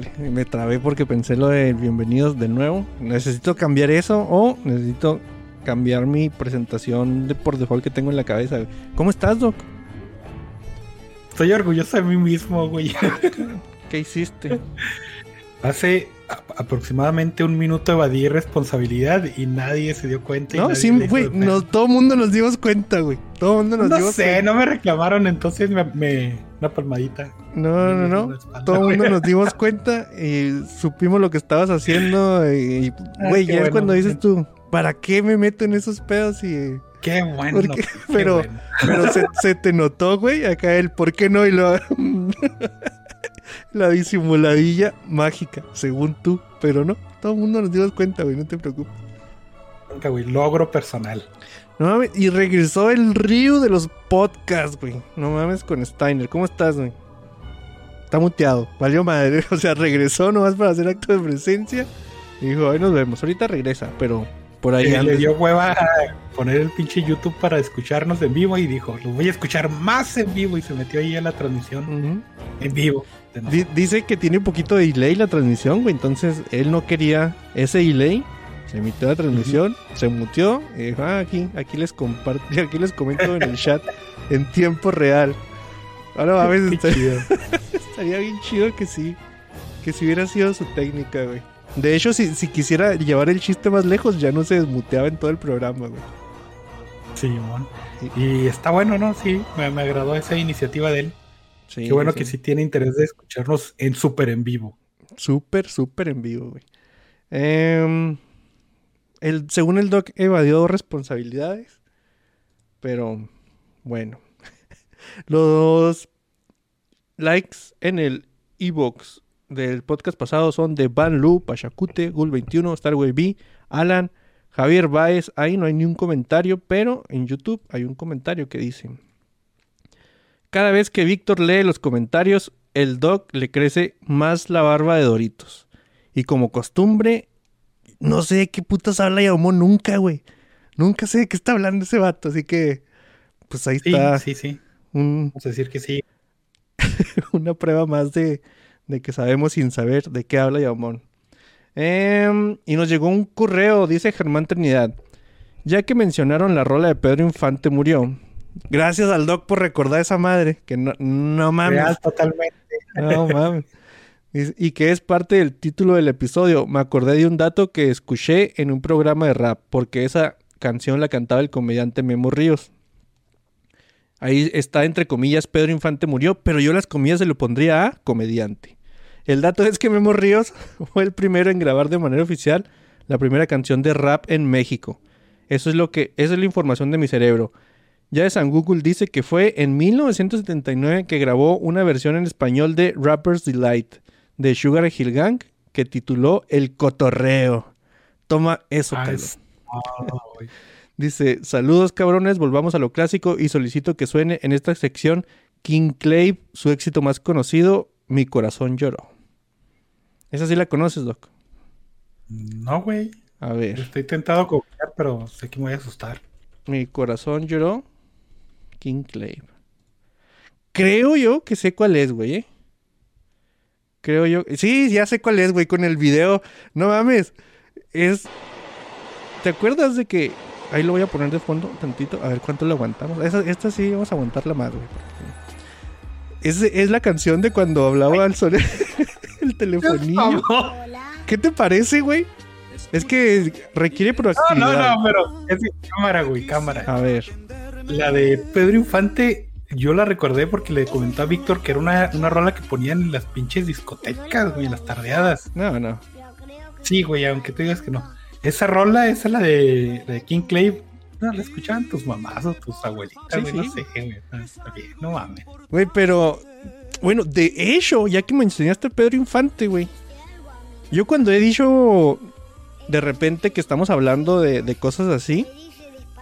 Híjole, me trabé porque pensé lo de bienvenidos de nuevo. ¿Necesito cambiar eso o necesito cambiar mi presentación de por default que tengo en la cabeza? ¿Cómo estás, Doc? Estoy orgulloso de mí mismo, güey. ¿Qué hiciste? Hace aproximadamente un minuto evadí responsabilidad y nadie se dio cuenta. No, sí, güey, no, todo el mundo nos dimos cuenta, güey. Todo el mundo nos No dimos sé, cuenta. no me reclamaron, entonces me, me- una palmadita. No, no, no. espalda, Todo el mundo nos dimos cuenta y supimos lo que estabas haciendo. Y, Ah, güey, ya es bueno, cuando dices tú, ¿para qué me meto en esos pedos? Y, Qué bueno. Qué pero- bueno. pero se, se te notó, güey, acá el ¿por qué no? Y lo, la disimuladilla mágica, según tú. Pero no, todo el mundo nos dimos cuenta, güey, no te preocupes. Nunca, güey, logro personal. No mames, y regresó el río de los podcasts, güey. No mames con Steiner. ¿Cómo estás, güey? Está muteado. Valió madre. O sea, regresó nomás para hacer acto de presencia. Y dijo, ahí nos vemos. Ahorita regresa, pero por ahí anda. le dio hueva a poner el pinche YouTube para escucharnos en vivo y dijo, lo voy a escuchar más en vivo y se metió ahí a la transmisión en vivo. dice que tiene un poquito de delay la transmisión, güey. Entonces él no quería ese delay. Se emitió la transmisión, se muteó y dijo, ah, aquí, aquí les comparto, aquí les comento en el chat en tiempo real. Ahora a está- chido. Estaría bien chido que sí. Que si hubiera sido su técnica, güey. De hecho, si, si quisiera llevar el chiste más lejos, ya no se desmuteaba en todo el programa, güey. Simón. Y está bueno, ¿no? Sí, me, me agradó esa iniciativa de él. Sí, Qué bueno que sí tiene interés de escucharnos en súper en vivo. Súper, súper en vivo, güey. Em, el, según el doc, evadió responsabilidades. Pero, bueno. Los likes en el e-box del podcast pasado son de Van Lu, Pachacute, Gul21, Starway B, Alan, Javier Baez. Ahí no hay ni un comentario, pero en YouTube hay un comentario que dice: Cada vez que Víctor lee los comentarios, el doc le crece más la barba de Doritos. Y como costumbre, no sé de qué putas habla Yaumón nunca, güey. Nunca sé de qué está hablando ese vato, así que pues ahí Sí, está sí, sí. un- Vamos a decir que sí. una prueba más de, de que sabemos sin saber de qué habla Yaumón. Em, y nos llegó un correo, dice Germán Trinidad. Ya que mencionaron la rola de Pedro Infante murió. Gracias al doc por recordar esa madre, que no, no mames. Real totalmente. No mames. Y, que es parte del título del episodio. Me acordé de un dato que escuché en un programa de rap, porque esa canción la cantaba el comediante Memo Ríos. Ahí está entre comillas Pedro Infante murió, pero yo las comillas se lo pondría a comediante. El dato es que Memo Ríos fue el primero en grabar de manera oficial la primera canción de rap en México. Eso es lo que, esa es la información de mi cerebro. Ya de San Google dice que fue en 1979 que grabó una versión en español de Rapper's Delight de Sugar Hill Gang que tituló El Cotorreo. Toma eso, Ah, güey. Dice, saludos cabrones, volvamos a lo clásico y solicito que suene en esta sección King Clave, su éxito más conocido, Mi corazón lloró. Esa sí la conoces, Doc. no, güey. A ver, Estoy tentado a copiar, pero sé que me voy a asustar. Mi corazón lloró, King Clave. Creo yo que sé cuál es, güey. ¿eh? Creo yo. Sí, ya sé cuál es, güey, con el video. No mames. Es. ¿Te acuerdas de que. Ahí lo voy a poner de fondo tantito. A ver cuánto lo aguantamos. Esa- esta sí vamos a aguantarla más, güey. Es, es la canción de cuando hablaba al sol el telefonillo. ¿Qué te parece, güey? Es que requiere No, proactividad. no, no, pero es de cámara, güey, cámara. A ver. La de Pedro Infante, yo la recordé porque le comentó a Víctor que era una, una rola que ponían en las pinches discotecas, güey, en las tardeadas. No, no. Sí, güey, aunque tú digas que no. Esa rola, esa es la de, la de King Clave, no, la escuchaban tus mamás o tus abuelitas, Sí, güey, no sí. sé, güey. Está bien, no mames. Güey, pero. Bueno, de hecho, ya que me enseñaste a Pedro Infante, güey. Yo cuando he dicho de repente que estamos hablando de, de cosas así,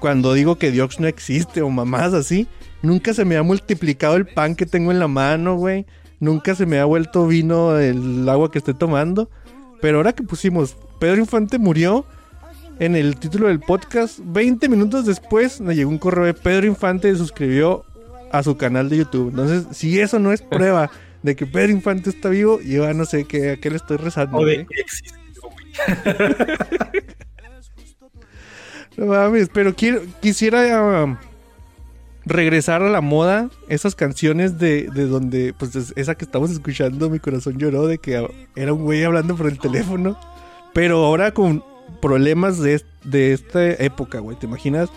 cuando digo que Dios no existe o mamás así, nunca se me ha multiplicado el pan que tengo en la mano, güey. Nunca se me ha vuelto vino el agua que estoy tomando. Pero ahora que pusimos Pedro Infante murió en el título del podcast, 20 minutos después me llegó un correo de Pedro Infante se suscribió a su canal de YouTube. Entonces, si eso no es prueba de que Pedro Infante está vivo, yo ya no sé qué, a qué le estoy rezando. O de güey. No mames, pero quiero, quisiera um, regresar a la moda, esas canciones de, de donde, pues es- esa que estamos escuchando, mi corazón lloró, de que era un güey hablando por el teléfono, pero ahora con problemas de, de esta época, güey, ¿te imaginas?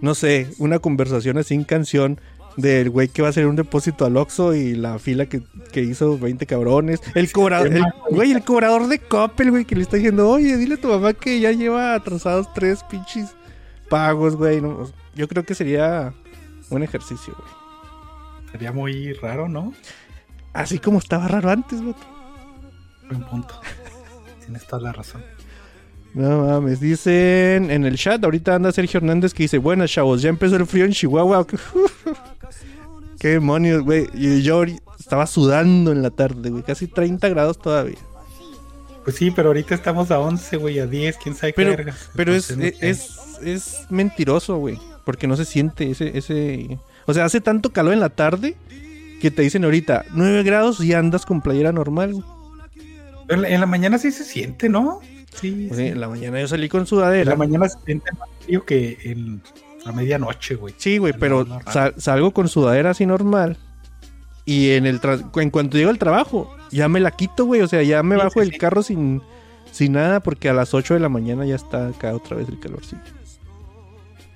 No sé, una conversación así en canción del güey que va a hacer un depósito al Oxxo y la fila que, que hizo 20 cabrones. El cobrador, el, güey, el cobrador de Coppel, güey, que le está diciendo, oye, dile a tu mamá que ya lleva atrasados tres pinches pagos, güey. no, yo creo que sería un ejercicio, güey. Sería muy raro, ¿no? Así como estaba raro antes, güey. Buen punto. Tienes toda la razón. No mames, dicen en el chat, ahorita anda Sergio Hernández que dice, buenas chavos, ya empezó el frío en Chihuahua. Qué demonios, güey. Y yo estaba sudando en la tarde, güey, casi 30 grados todavía. Pues sí, pero ahorita estamos a 11, güey, a 10, quién sabe Pero, qué vergas. pero es, no sé. es, es mentiroso, güey, porque no se siente ese, ese... O sea, hace tanto calor en la tarde que te dicen ahorita 9 grados y andas con playera normal. En la, en mañana sí se siente, ¿no? Sí. En la mañana yo salí con En sudadera. la mañana se siente más frío que en la medianoche, güey. Sí, güey, pero sal- salgo con sudadera así normal. Y en el tra- en cuanto llego al trabajo, ya me la quito, güey. O sea, ya me bajo del carro sin, sin nada, porque a las 8 de la mañana ya está acá otra vez el calorcito.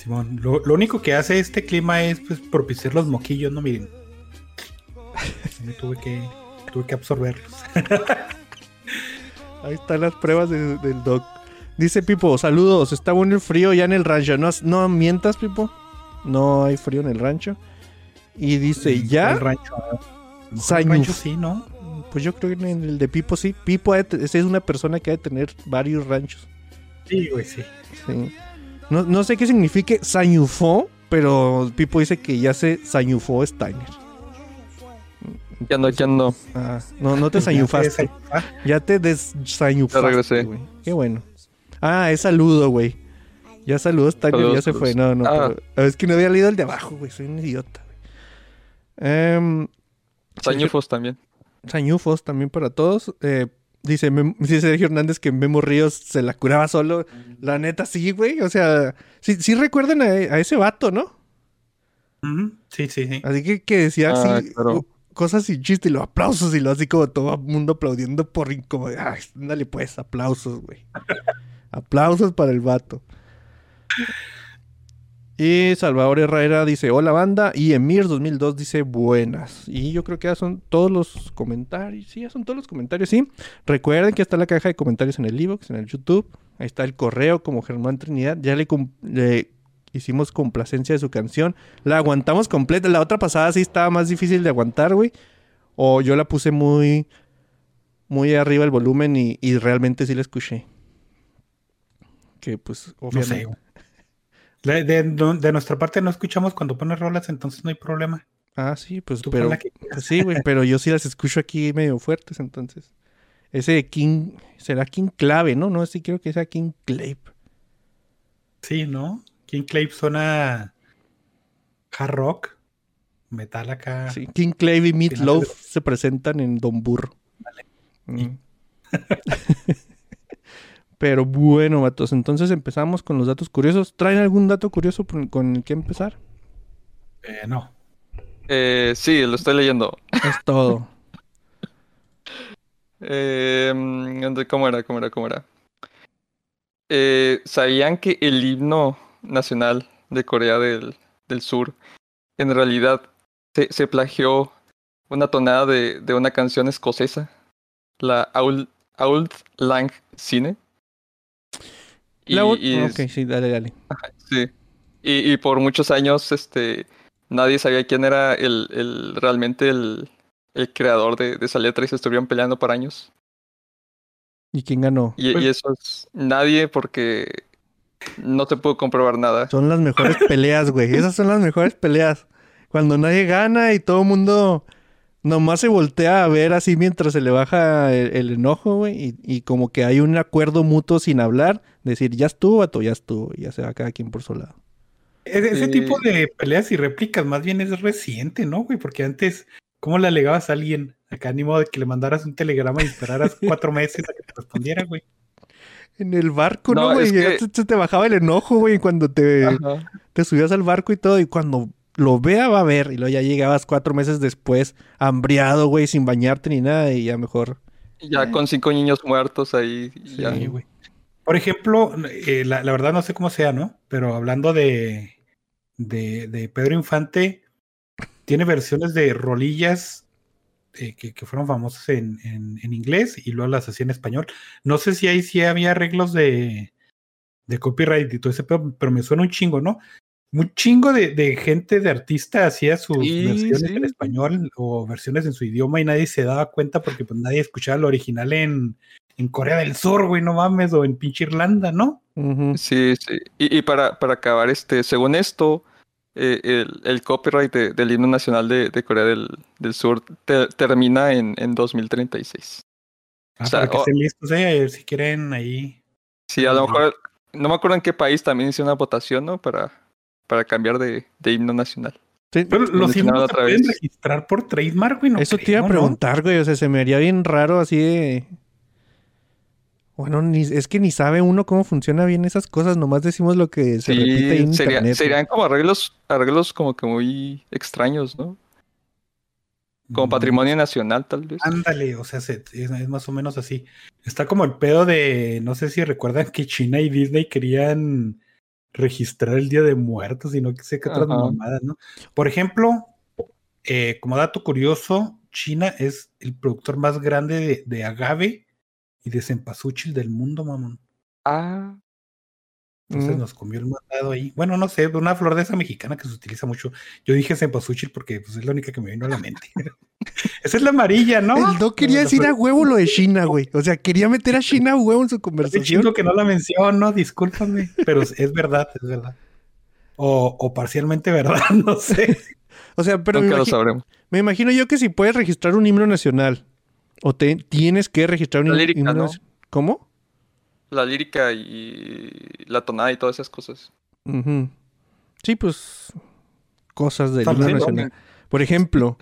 Simón, lo, lo único que hace este clima es pues propiciar los moquillos, ¿no? Miren. Tuve que, tuve que absorberlos. Ahí están las pruebas de- del doc. Dice Pipo, saludos, está bueno el frío ya en el rancho. No, no mientas, Pipo. No hay frío en el rancho. Y dice, ¿ya? El rancho. a lo mejor el rancho sí, ¿no? Pues yo creo que en el de Pipo sí. Pipo es una persona que ha de tener varios ranchos. Sí, güey, sí. Sí. No, no sé qué signifique sañufó, pero Pipo dice que ya se sañufó Steiner. Ya no, ya no. Ah, no, no te sañufaste. Ya te desañufaste, Ya regresé. güey. Qué bueno. Ah, es saludo, güey. Ya saludó Steiner, Saludos, ya se fue. saludos. No, no, Ah. pero- es que no había leído el de abajo, güey. Soy un idiota, güey. Em, Sañufos también. Sañufos también para todos. Eh, dice, Mem- dice Sergio Hernández que Memo Ríos se la curaba solo. La neta, sí, güey. O sea, sí, sí recuerdan a, a ese vato, ¿no? Sí, sí, sí. Así que, que decía Ah, así claro. o- cosas sin chiste y los aplausos y lo así como todo el mundo aplaudiendo por incomodidad. Ay, dale pues, aplausos, güey. aplausos para el vato. Y Salvador Herrera dice, hola banda. Y Emir 2002 dice, buenas. Y yo creo que ya son todos los comentarios. Sí, ya son todos los comentarios, sí. Recuerden que está la caja de comentarios en el iVoox, en el YouTube. Ahí está el correo como Germán Trinidad. Ya le, le hicimos complacencia de su canción. La aguantamos completa. La otra pasada sí estaba más difícil de aguantar, güey. O yo la puse muy, muy arriba el volumen y, y realmente sí la escuché. Que pues, No obviamente. sé. De, de- de nuestra parte no escuchamos cuando pones rolas, entonces no hay problema. Ah, sí, pues, Tú pero. pues sí, güey, pero yo sí las escucho aquí medio fuertes, entonces. Ese de King. Será King Clave, ¿no? No, sí quiero que sea King Clave. Sí, ¿no? King Clave suena hard rock, metal acá. Sí, King Clave y Meat Final Loaf de- se presentan en Don Burro. Mm. Pero bueno, vatos, entonces empezamos con los datos curiosos. ¿Traen algún dato curioso con el que empezar? Eh, no. Eh, sí, lo estoy leyendo. Es todo. Eh, mm, ¿cómo era? ¿Cómo era? ¿Cómo era? Eh, ¿sabían que el himno nacional de Corea del, del Sur en realidad se, se plagió una tonada de, de una canción escocesa? La Auld, Auld Lang Syne. Y, La y- ok, sí, dale, dale. sí. Y, y por muchos años, este, nadie sabía quién era el, el realmente el, el creador de, de esa letra y se estuvieron peleando por años. ¿Y quién ganó? Y, Pues- y eso es nadie porque no te pudo comprobar nada. Son las mejores peleas, güey. Esas son las mejores peleas. Cuando nadie gana y todo el mundo nomás se voltea a ver así mientras se le baja el, el enojo, güey. Y, y como que hay un acuerdo mutuo sin hablar. Decir, ya estuvo, vato, ya estuvo. Y ya se va cada quien por su lado. E- Ese Sí. tipo de peleas y réplicas más bien es reciente, ¿no, güey? Porque antes, ¿cómo le alegabas a alguien? Acá ni modo de que le mandaras un telegrama y esperaras cuatro meses a que te respondiera, güey. En el barco, ¿no, No, güey? Ya que- se, se te bajaba el enojo, güey, cuando te, Ajá. te subías al barco y todo. Y cuando lo vea, va a ver. Y luego ya llegabas cuatro meses después, hambriado, güey, sin bañarte ni nada. Y ya mejor. Ya con cinco niños muertos ahí. y ya. Güey. Por ejemplo, eh, la, la verdad no sé cómo sea, ¿no? Pero hablando de, de, de Pedro Infante, tiene versiones de rolillas eh, que, que fueron famosas en, en, en inglés y luego las hacía en español. No sé si ahí sí había arreglos de, de copyright y todo ese pedo, pero me suena un chingo, ¿no? Un chingo de, de gente, de artista, hacía sus Sí, versiones sí. en español o versiones en su idioma y nadie se daba cuenta porque pues nadie escuchaba el original en, en Corea del Sur, güey, no mames, o en pinche Irlanda, ¿no? Sí, sí. Y, y para, para acabar, este, según esto, eh, el, el copyright de- del himno nacional de, de Corea del, del Sur te- termina en, en 2036. Ah, O sea, para que estén listos, eh, a ver si quieren ahí. Sí, a lo mejor, no me acuerdo en qué país también hice una votación, ¿no? Para, para cambiar de, de himno nacional. Sí, Pero los himnos se otra pueden vez. registrar por trademark, güey, no Eso te iba a preguntar, güey. O sea, se me haría bien raro así de. Bueno, ni, es que ni sabe uno cómo funciona bien esas cosas. Nomás decimos lo que se Sí, repite en sería- internet. serían como arreglos, arreglos como que muy extraños, ¿no? Como Mm, patrimonio nacional, tal vez. Ándale, o sea, se- es, es más o menos así. Está como el pedo de, no sé si recuerdan que China y Disney querían registrar el Día de Muertos y no sé qué otras Ajá. mamadas, ¿no? Por ejemplo, eh, como dato curioso, China es el productor más grande de, de agave y de cempasúchil del mundo, mamón. Ah, Entonces Mm. nos comió el mandado ahí. Bueno, no sé, una flor de esa mexicana que se utiliza mucho. Yo dije cempasúchil porque pues, es la única que me vino a la mente. esa es la amarilla, ¿no? El Doc quería decir a huevo lo de China, güey. O sea, quería meter a China a huevo en su conversación. chingo que no la menciono, discúlpame, pero es es verdad, es verdad. O, o parcialmente verdad, no sé. O sea, pero me, nunca lo sabremos. me imagino yo que si puedes registrar un himno nacional o te tienes que registrar un La him- lírica, himno ¿no? nacional. ¿Cómo? La lírica y la tonada y todas esas cosas. Sí, pues cosas del himno ¿no? nacional. Por ejemplo,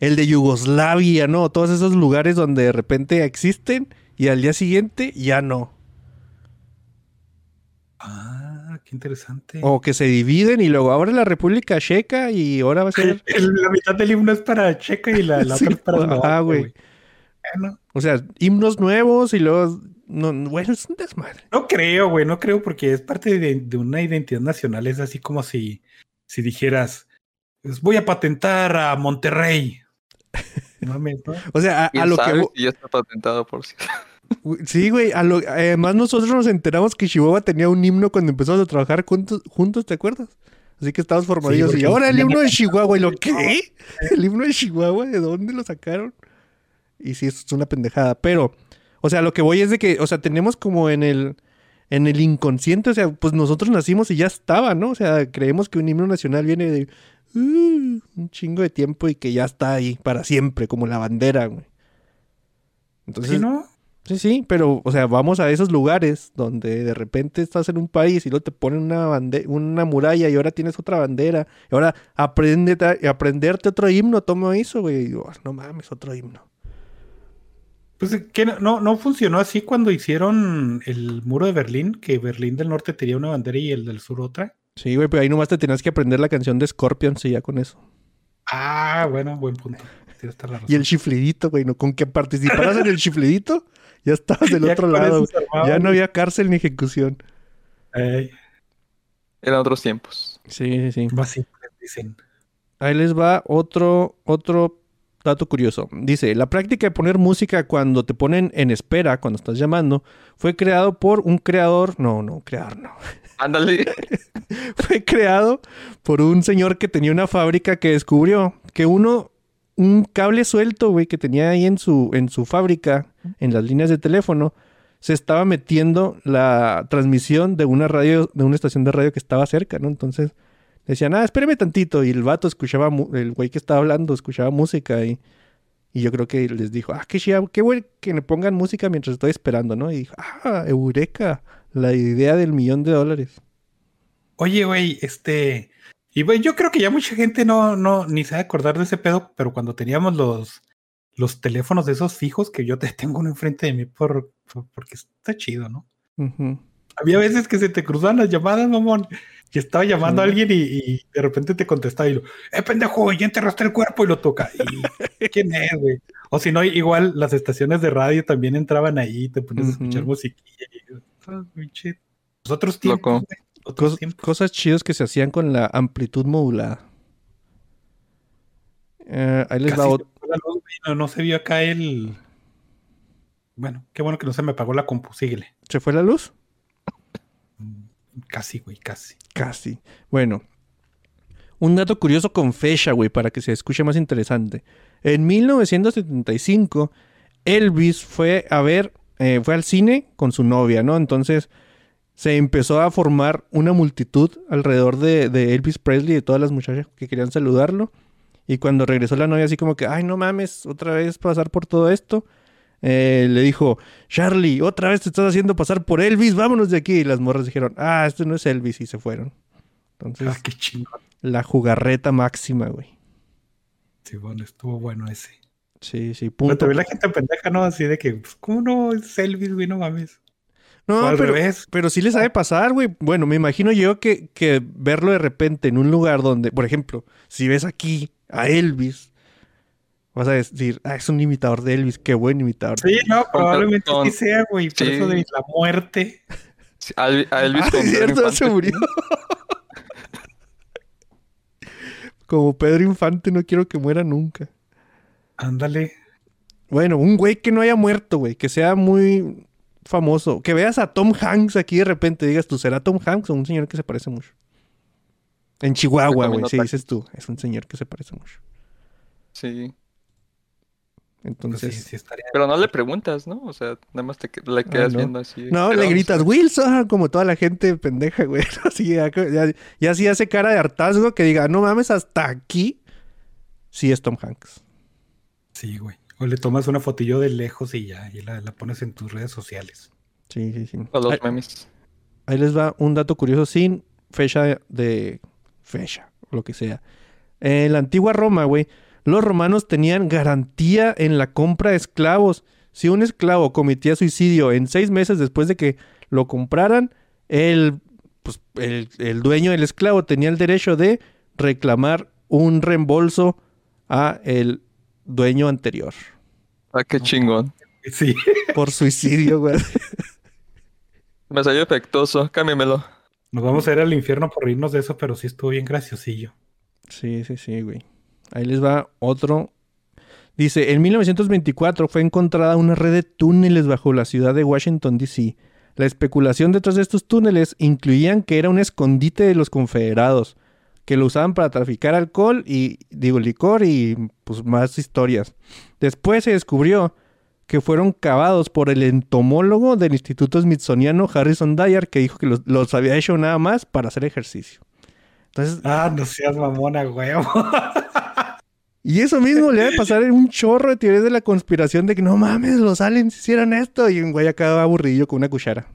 el de Yugoslavia, ¿no? Todos esos lugares donde de repente existen y al día siguiente ya no. Ah, qué interesante. O que se dividen y luego ahora la República Checa y ahora va a ser... La mitad del himno es para Checa y la, la Sí, otra es para Eslovaquia, güey. Bueno, O sea, himnos nuevos y luego... No, bueno, es un desmadre. no creo, güey, no creo porque es parte de, de una identidad nacional. Es así como si, si dijeras, pues, voy a patentar a Monterrey. No mames, ¿no? O sea, a, a ¿Quién lo que... si ya está patentado por cierto? Sí, güey. a lo- Además, nosotros nos enteramos que Chihuahua tenía un himno cuando empezamos a trabajar juntos, juntos ¿te acuerdas? Así que estábamos formadillos. porque y ahora el himno de Chihuahua. ¿Y lo qué? ¿El himno de Chihuahua? ¿De dónde lo sacaron? Y sí, eso es una pendejada. Pero, o sea, lo que voy es de que, o sea, tenemos como en el, en el inconsciente, o sea, pues nosotros nacimos y ya estaba, ¿no? O sea, creemos que un himno nacional viene de uh, un chingo de tiempo y que ya está ahí para siempre, como la bandera, güey. Entonces, ¿Sí, no? Sí, sí, pero, o sea, vamos a esos lugares donde de repente estás en un país y luego te ponen una, bande- una muralla y ahora tienes otra bandera. Y ahora aprendete, aprenderte otro himno, toma eso, güey. Y digo, "Ah, no mames, otro himno. Pues que no, no, funcionó así cuando hicieron el muro de Berlín, que Berlín del norte tenía una bandera y el del sur otra. Sí, güey, pero ahí nomás te tenías que aprender la canción de Scorpions y ya con eso. Ah, bueno, buen punto. Y el chiflidito, güey, ¿no? Con que participaras en el chiflidito, ya estabas del Ya otro lado. Ya no había cárcel ni ejecución. Ey, Eran otros tiempos. Sí, sí, sí. más simple, dicen. Ahí les va otro, otro dato curioso. Dice, la práctica de poner música cuando te ponen en espera, cuando estás llamando, fue creado por un creador, no, no, creador no. Ándale. fue creado por un señor que tenía una fábrica que descubrió que uno, un cable suelto, güey, que tenía ahí en su, en su fábrica, en las líneas de teléfono, se estaba metiendo la transmisión de una radio, de una estación de radio que estaba cerca, ¿no? Entonces decían, ah, espéreme tantito. Y el vato escuchaba, el güey que estaba hablando, escuchaba música y, y yo creo que les dijo, ah, qué chida, qué güey que me pongan música mientras estoy esperando, ¿no? Y dijo, ah, eureka, la idea del millón de dólares. Oye, güey, este. Y güey, yo creo que ya mucha gente no, no, ni se va a acordar de ese pedo, pero cuando teníamos los, los teléfonos de esos fijos, que yo te tengo uno enfrente de mí por, por- porque está chido, ¿no? Había veces que se te cruzaban las llamadas, mamón. Y estaba llamando a alguien y, y de repente te contestaba y lo, eh, pendejo, ya enterraste el cuerpo y lo toca. Y, ¿Quién es, güey? O si no, igual las estaciones de radio también entraban ahí, te pones a escuchar musiquilla. Y, ah. Los otros tiempos, Loco. güey, otros Cos- tiempos. cosas chidas que se hacían con la amplitud modulada. Eh, ahí les Casi va se ot- fue la luz, güey, no, no se vio acá el. Bueno, qué bueno que no se me apagó la compu, síguele. ¿Se fue la luz? Casi, güey, casi. Casi. Bueno. Un dato curioso con fecha, güey, para que se escuche más interesante. En 1975, Elvis fue a ver, eh, fue al cine con su novia, ¿no? Entonces se empezó a formar una multitud alrededor de, de Elvis Presley y de todas las muchachas que querían saludarlo. Y cuando regresó la novia, así como que, ay, no mames, otra vez pasar por todo esto. Eh, le dijo, Charlie, otra vez te estás haciendo pasar por Elvis, vámonos de aquí. Y las morras dijeron, ah, este no es Elvis, y se fueron. Entonces, Ah, qué chingón. la jugarreta máxima, güey. Sí, bueno, estuvo bueno ese. Sí, sí, Pero punto. también la gente pendeja, ¿no? Así de que, pues, ¿cómo no es Elvis, güey? No mames. No, al pero, revés. pero sí les sabe pasar, güey. Bueno, me imagino yo que, que verlo de repente en un lugar donde, por ejemplo, si ves aquí a Elvis, vas a decir, ah, es un imitador de Elvis, qué buen imitador. Sí, no, probablemente con- sí sea, güey. Por sí. eso de la muerte. Sí, A Elvis, a Elvis Ah, con cierto, Infante. se murió. Como Pedro Infante, no quiero que muera nunca. Ándale. Bueno, un güey que no haya muerto, güey, que sea muy famoso. Que veas a Tom Hanks aquí de repente, digas tú, ¿será Tom Hanks o un señor que se parece mucho? En Chihuahua, güey, tacos. dices tú, es un señor que se parece mucho. Sí. Pues Entonces, sí, sí estaría. Pero no le preguntas, ¿no? O sea, nada más te le quedas no. viendo así. no, le vamos gritas, a- Wilson, como toda la gente pendeja, güey. Así, ya, ya, ya así hace cara de hartazgo que diga, no mames, hasta aquí, sí es Tom Hanks. Sí, güey. O le tomas una fotillo de lejos y ya, y la, la pones en tus redes sociales. Sí, sí, sí. O los Ahí- memes. Ahí les va un dato curioso sin fecha de fecha, lo que sea. En la antigua Roma, güey, los romanos tenían garantía en la compra de esclavos. Si un esclavo cometía suicidio en seis meses después de que lo compraran, el, pues, el, el dueño del esclavo tenía el derecho de reclamar un reembolso a el dueño anterior Ah, qué chingón. Sí. por suicidio, güey. Me salió efectuoso. Cámbiamelo. Nos vamos a ir al infierno por reírnos de eso, pero sí estuvo bien graciosillo. Sí, sí, sí, güey. Ahí les va otro. Dice, en 1924 fue encontrada una red de túneles bajo la ciudad de Washington, D.C. La especulación detrás de estos túneles incluían que era un escondite de los confederados, que lo usaban para traficar alcohol y, digo, licor y pues más historias. Después se descubrió que fueron cavados por el entomólogo del Instituto Smithsoniano Harrison Dyer, que dijo que los, los había hecho nada más para hacer ejercicio. Entonces, Ah, no seas mamona, güey. Y eso mismo le va a pasar en un chorro de teorías de la conspiración de que no mames, los aliens hicieron esto. Y un güey acá aburrido con una cuchara.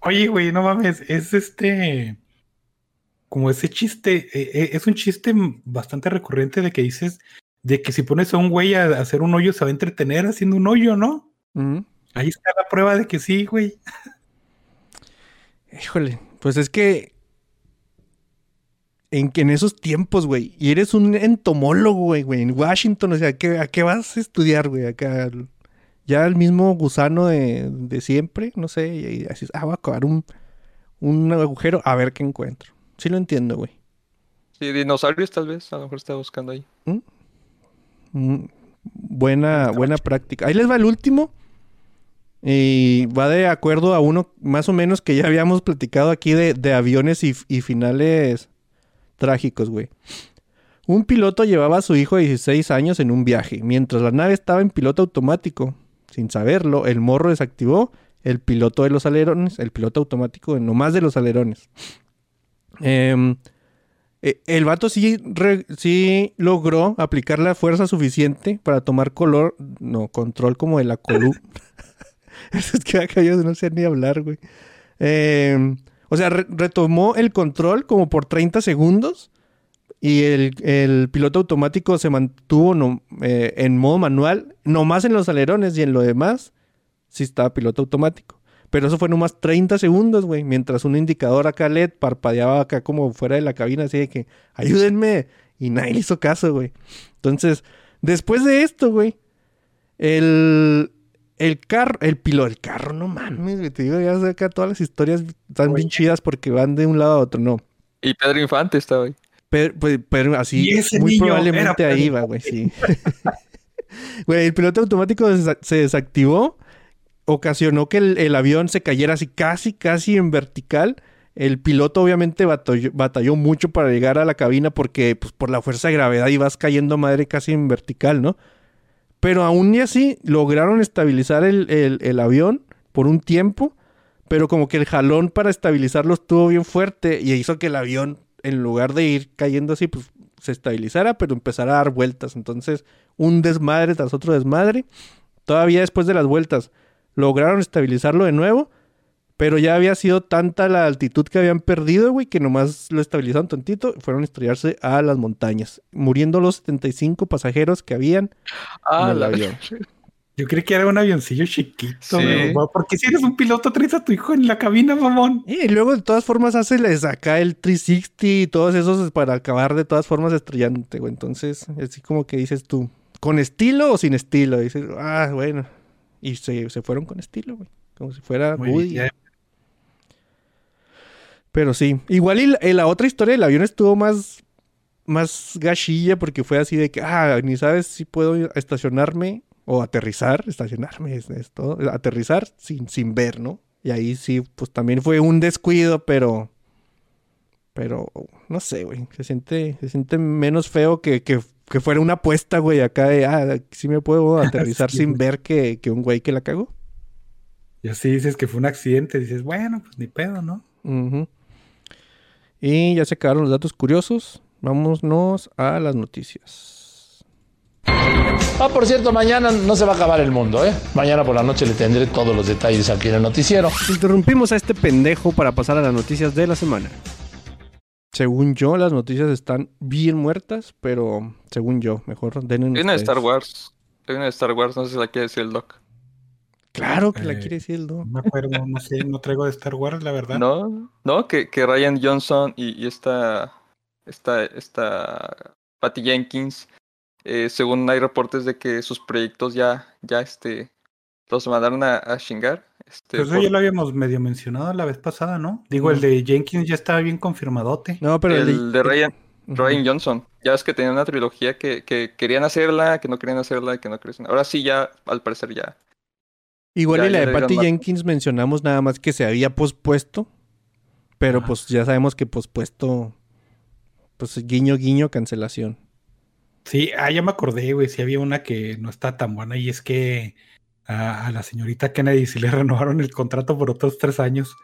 Oye, güey, no mames, es este. Como ese chiste, eh, eh, es un chiste bastante recurrente de que dices de que si pones a un güey a a hacer un hoyo se va a entretener haciendo un hoyo, ¿no? Ahí está la prueba de que sí, güey. Híjole, pues es que en, que en esos tiempos, güey, y eres un entomólogo, güey, güey, en Washington, o sea, ¿qué, ¿a qué vas a estudiar, güey? Acá, ya el mismo gusano de, de siempre, no sé, y, y así, ah, voy a acabar un, un agujero, a ver qué encuentro. Sí lo entiendo, güey. Sí, dinosaurios tal vez. A lo mejor está buscando ahí. Mm, Buena, buena práctica. Ahí les va el último. Y va de acuerdo a uno más o menos que ya habíamos platicado aquí de, de aviones y, y finales trágicos, güey. Un piloto llevaba a su hijo de 16 años en un viaje. Mientras la nave estaba en piloto automático, sin saberlo, el morro desactivó el piloto de los alerones, el piloto automático, nomás de los alerones. Em, e- el vato sí, sí logró aplicar la fuerza suficiente para tomar color, no, control como de la columna. es que acá yo no sé ni hablar, güey. Em, o sea, re- retomó el control como por 30 segundos y el, piloto automático se mantuvo eh, en modo manual, nomás en los alerones y en lo demás sí estaba piloto automático. Pero eso fue nomás 30 segundos, güey. Mientras un indicador acá LED parpadeaba acá como fuera de la cabina, así de que, ayúdenme. Y nadie le hizo caso, güey. Entonces, después de esto, güey, el, el carro, el piloto, el carro, no mames, güey. Te digo, ya sé acá todas las historias están bien chidas porque van de un lado a otro, no. Y Pedro Infante estaba ahí. Pero, pues, pero así, Y ese muy niño probablemente era ahí va, güey, sí. Güey, el piloto automático se desactivó, ocasionó que el, el avión se cayera así casi, casi en vertical. El piloto obviamente batalló, batalló mucho para llegar a la cabina porque pues, por la fuerza de gravedad ibas cayendo madre casi en vertical, ¿no? Pero aún así lograron estabilizar el, el- el avión por un tiempo, pero como que el jalón para estabilizarlo estuvo bien fuerte y hizo que el avión, en lugar de ir cayendo así, pues se estabilizara, pero empezara a dar vueltas. Entonces, un desmadre tras otro desmadre. Todavía después de las vueltas, lograron estabilizarlo de nuevo, pero ya había sido tanta la altitud que habían perdido, güey, que nomás lo estabilizaron tantito y fueron a estrellarse a las montañas, muriendo los 75 pasajeros que habían Ah, en el la avión. Yo creí que era un avioncillo chiquito, Sí. güey. Porque si eres un piloto, traes a tu hijo en la cabina, mamón. Y luego, de todas formas, hace les acá el 360 y todos esos para acabar de todas formas estrellándote, güey. Entonces, así como que dices tú, ¿con estilo o sin estilo? Y dices, ah, bueno. Y se, se fueron con estilo, güey. Como si fuera Muy Woody. Pero sí, igual y la, y la otra historia del avión estuvo más, más gachilla porque fue así de que, ah, ni sabes si puedo estacionarme o aterrizar, estacionarme es, es todo, aterrizar sin, sin ver, ¿no? Y ahí sí, pues también fue un descuido, pero, pero, no sé, güey, se siente, se siente menos feo que, que, que fuera una apuesta, güey, acá de, ah, sí me puedo aterrizar Sí, sin güey. ver que, que un güey que la cagó. Y así dices que fue un accidente, dices, bueno, pues ni pedo, ¿no? Ujú. Y ya se acabaron los datos curiosos. Vámonos a las noticias. Ah, por cierto, mañana no se va a acabar el mundo, ¿eh? Mañana por la noche le tendré todos los detalles aquí en el noticiero. Interrumpimos a este pendejo para pasar a las noticias de la semana. Según yo, las noticias están bien muertas, pero según yo, mejor den Hay una de Star Wars. Hay una de Star Wars, no sé si la quiere decir el Doc. Claro que la Eh, quiere decir el do. No me acuerdo, no sé, no traigo de Star Wars, la verdad. No, no, que, que Ryan Johnson y, y esta, esta, esta Patty Jenkins, eh, según hay reportes de que sus proyectos ya, ya este, los mandaron a, a chingar. Este, Pues eso por- ya lo habíamos medio mencionado la vez pasada, ¿no? Digo, el de Jenkins ya estaba bien confirmadote. No, pero el de Ryan, Ujú. Ryan Johnson. Ya ves que tenían una trilogía que, que querían hacerla, que no querían hacerla, que no querían Ahora sí, ya, al parecer ya. Igual Ya- y la de Patty. Jenkins mencionamos nada más que se había pospuesto. Pero pues ya sabemos que pospuesto. Pues guiño, guiño, cancelación. Sí, ah, ya me acordé, güey, sí había una que no está tan buena y es que a, a la señorita Kennedy sí le renovaron el contrato por otros tres años.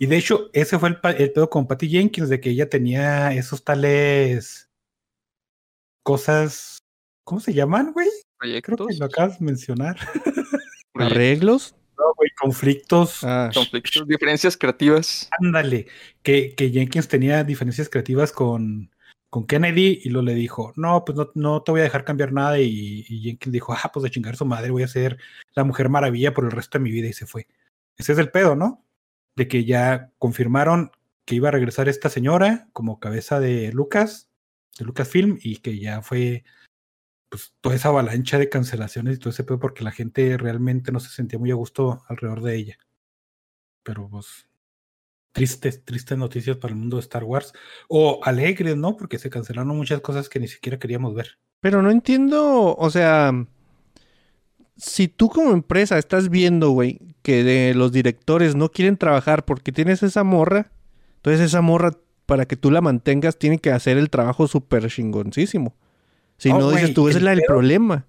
Y de hecho, ese fue el, el pedo con Patty Jenkins, de que ella tenía esos tales cosas, ¿cómo se llaman, güey? Creo Proyectos, que lo acabas de mencionar. ¿Arreglos? No, güey, conflictos. Ah, conflictos, diferencias creativas. Ándale, que, que Jenkins tenía diferencias creativas con, con Kennedy y lo le dijo, no, pues no, no te voy a dejar cambiar nada y, y Jenkins dijo, ah, pues de chingar su madre, voy a ser la mujer maravilla por el resto de mi vida y se fue. Ese es el pedo, ¿no? De que ya confirmaron que iba a regresar esta señora como cabeza de Lucas, de Lucasfilm y que ya fue pues toda esa avalancha de cancelaciones y todo ese pedo porque la gente realmente no se sentía muy a gusto alrededor de ella. Pero pues tristes, tristes noticias para el mundo de Star Wars. O alegres, ¿no? Porque se cancelaron muchas cosas que ni siquiera queríamos ver. Pero no entiendo, o sea, si tú como empresa estás viendo, güey, que de los directores no quieren trabajar porque tienes esa morra, entonces esa morra, para que tú la mantengas, tiene que hacer el trabajo súper chingoncísimo. Si No, no, dices tú, ese es el problema.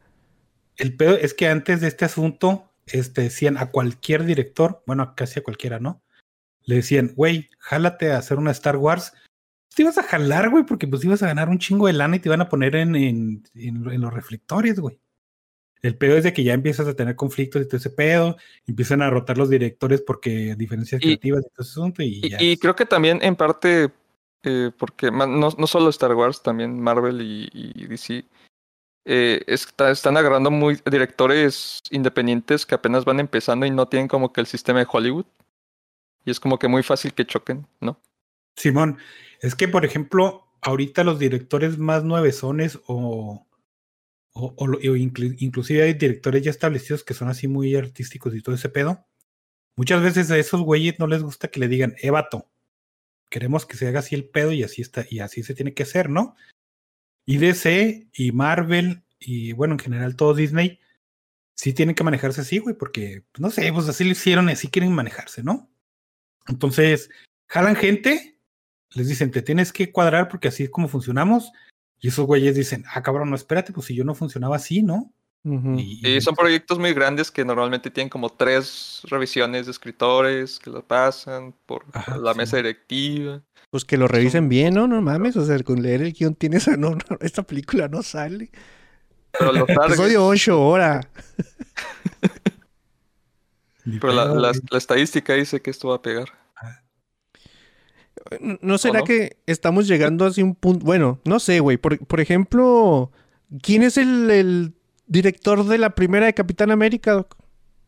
El pedo es que antes de este asunto, este, decían a cualquier director, bueno, casi a cualquiera, ¿no? Le decían, güey, jálate a hacer una Star Wars. Pues Te ibas a jalar, güey, porque pues ibas a ganar un chingo de lana y te iban a poner en, en, en- en los reflectores, güey. El pedo es de que ya empiezas a tener conflictos y todo ese pedo, empiezan a rotar los directores porque diferencias Y- creativas y todo ese asunto y, Y, ya. y creo que también en parte, eh, porque no, no solo Star Wars, también Marvel y, DC, eh, está- están agarrando muy directores independientes que apenas van empezando y no tienen como que el sistema de Hollywood. Y es como que muy fácil que choquen, ¿no? Simón, es que por ejemplo, ahorita los directores más nuevesones o, o, inclusive hay directores ya establecidos que son así muy artísticos y todo ese pedo. Muchas veces a esos güeyes no les gusta que le digan, eh, vato, queremos que se haga así el pedo y así está, y así se tiene que hacer, ¿no? Y DC y Marvel y bueno, en general todo Disney sí tienen que manejarse así, güey, porque pues, no sé, pues así lo hicieron y así quieren manejarse, ¿no? Entonces, jalan gente, les dicen, te tienes que cuadrar porque así es como funcionamos. Y esos güeyes dicen, ah, cabrón, no, espérate, pues si yo no funcionaba así, ¿no? Y, Y son proyectos muy grandes que normalmente tienen como tres revisiones de escritores que lo pasan por Ajá, la sí. mesa directiva. Pues que lo revisen bien, ¿no? No mames, o sea, con leer el guion tienes a no, no, esta película no sale. Pero Episodio 8 ahora. ni pero la, la- estadística dice que esto va a pegar. ¿No será no? que estamos llegando hacia un punto? Bueno, no sé, güey. Por, por ejemplo, ¿quién es el, el director de la primera de Capitán América, Doc?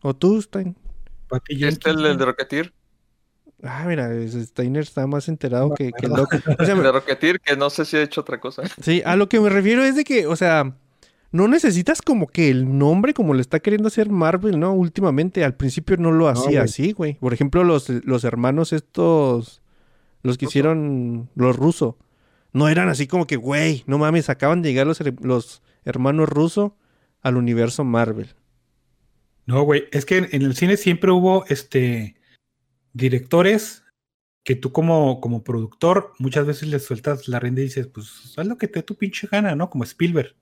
¿O tú, Stein? Este el, el de. Rocketeer. Ah, mira, Steiner está más enterado No que, el. Doc. O sea, El de Rocketeer, que no sé si ha hecho otra cosa. Sí, a lo que me refiero es de que, o sea, no necesitas como que el nombre como le está queriendo hacer Marvel, ¿no? Últimamente, al principio no lo hacía güey. así, güey. Por ejemplo, los, los hermanos estos, los que hicieron los rusos, no eran así como que, güey, no mames, acaban de llegar los, los hermanos rusos al universo Marvel. No, güey, es que en, el cine siempre hubo este directores que tú como, como productor muchas veces les sueltas la rienda y dices, pues haz lo que te dé tu pinche gana, ¿no? Como Spielberg.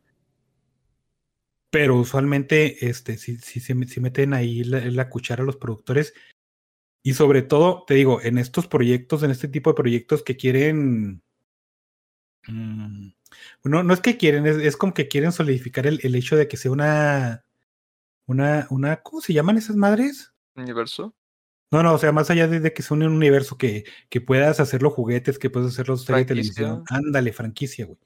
Pero usualmente, este, sí, sí, sí meten ahí la, la cuchara a los productores. Y sobre todo, te digo, en estos proyectos, en este tipo de proyectos que quieren. mm, no, no es que quieren, es, es como que quieren solidificar el, el hecho de que sea una. Una, una, ¿cómo se llaman esas madres? Universo. No, no, o sea, más allá de, de que sea un universo que, que puedas hacerlo juguetes, que puedas de Franquicia. televisión. Ándale, franquicia, güey.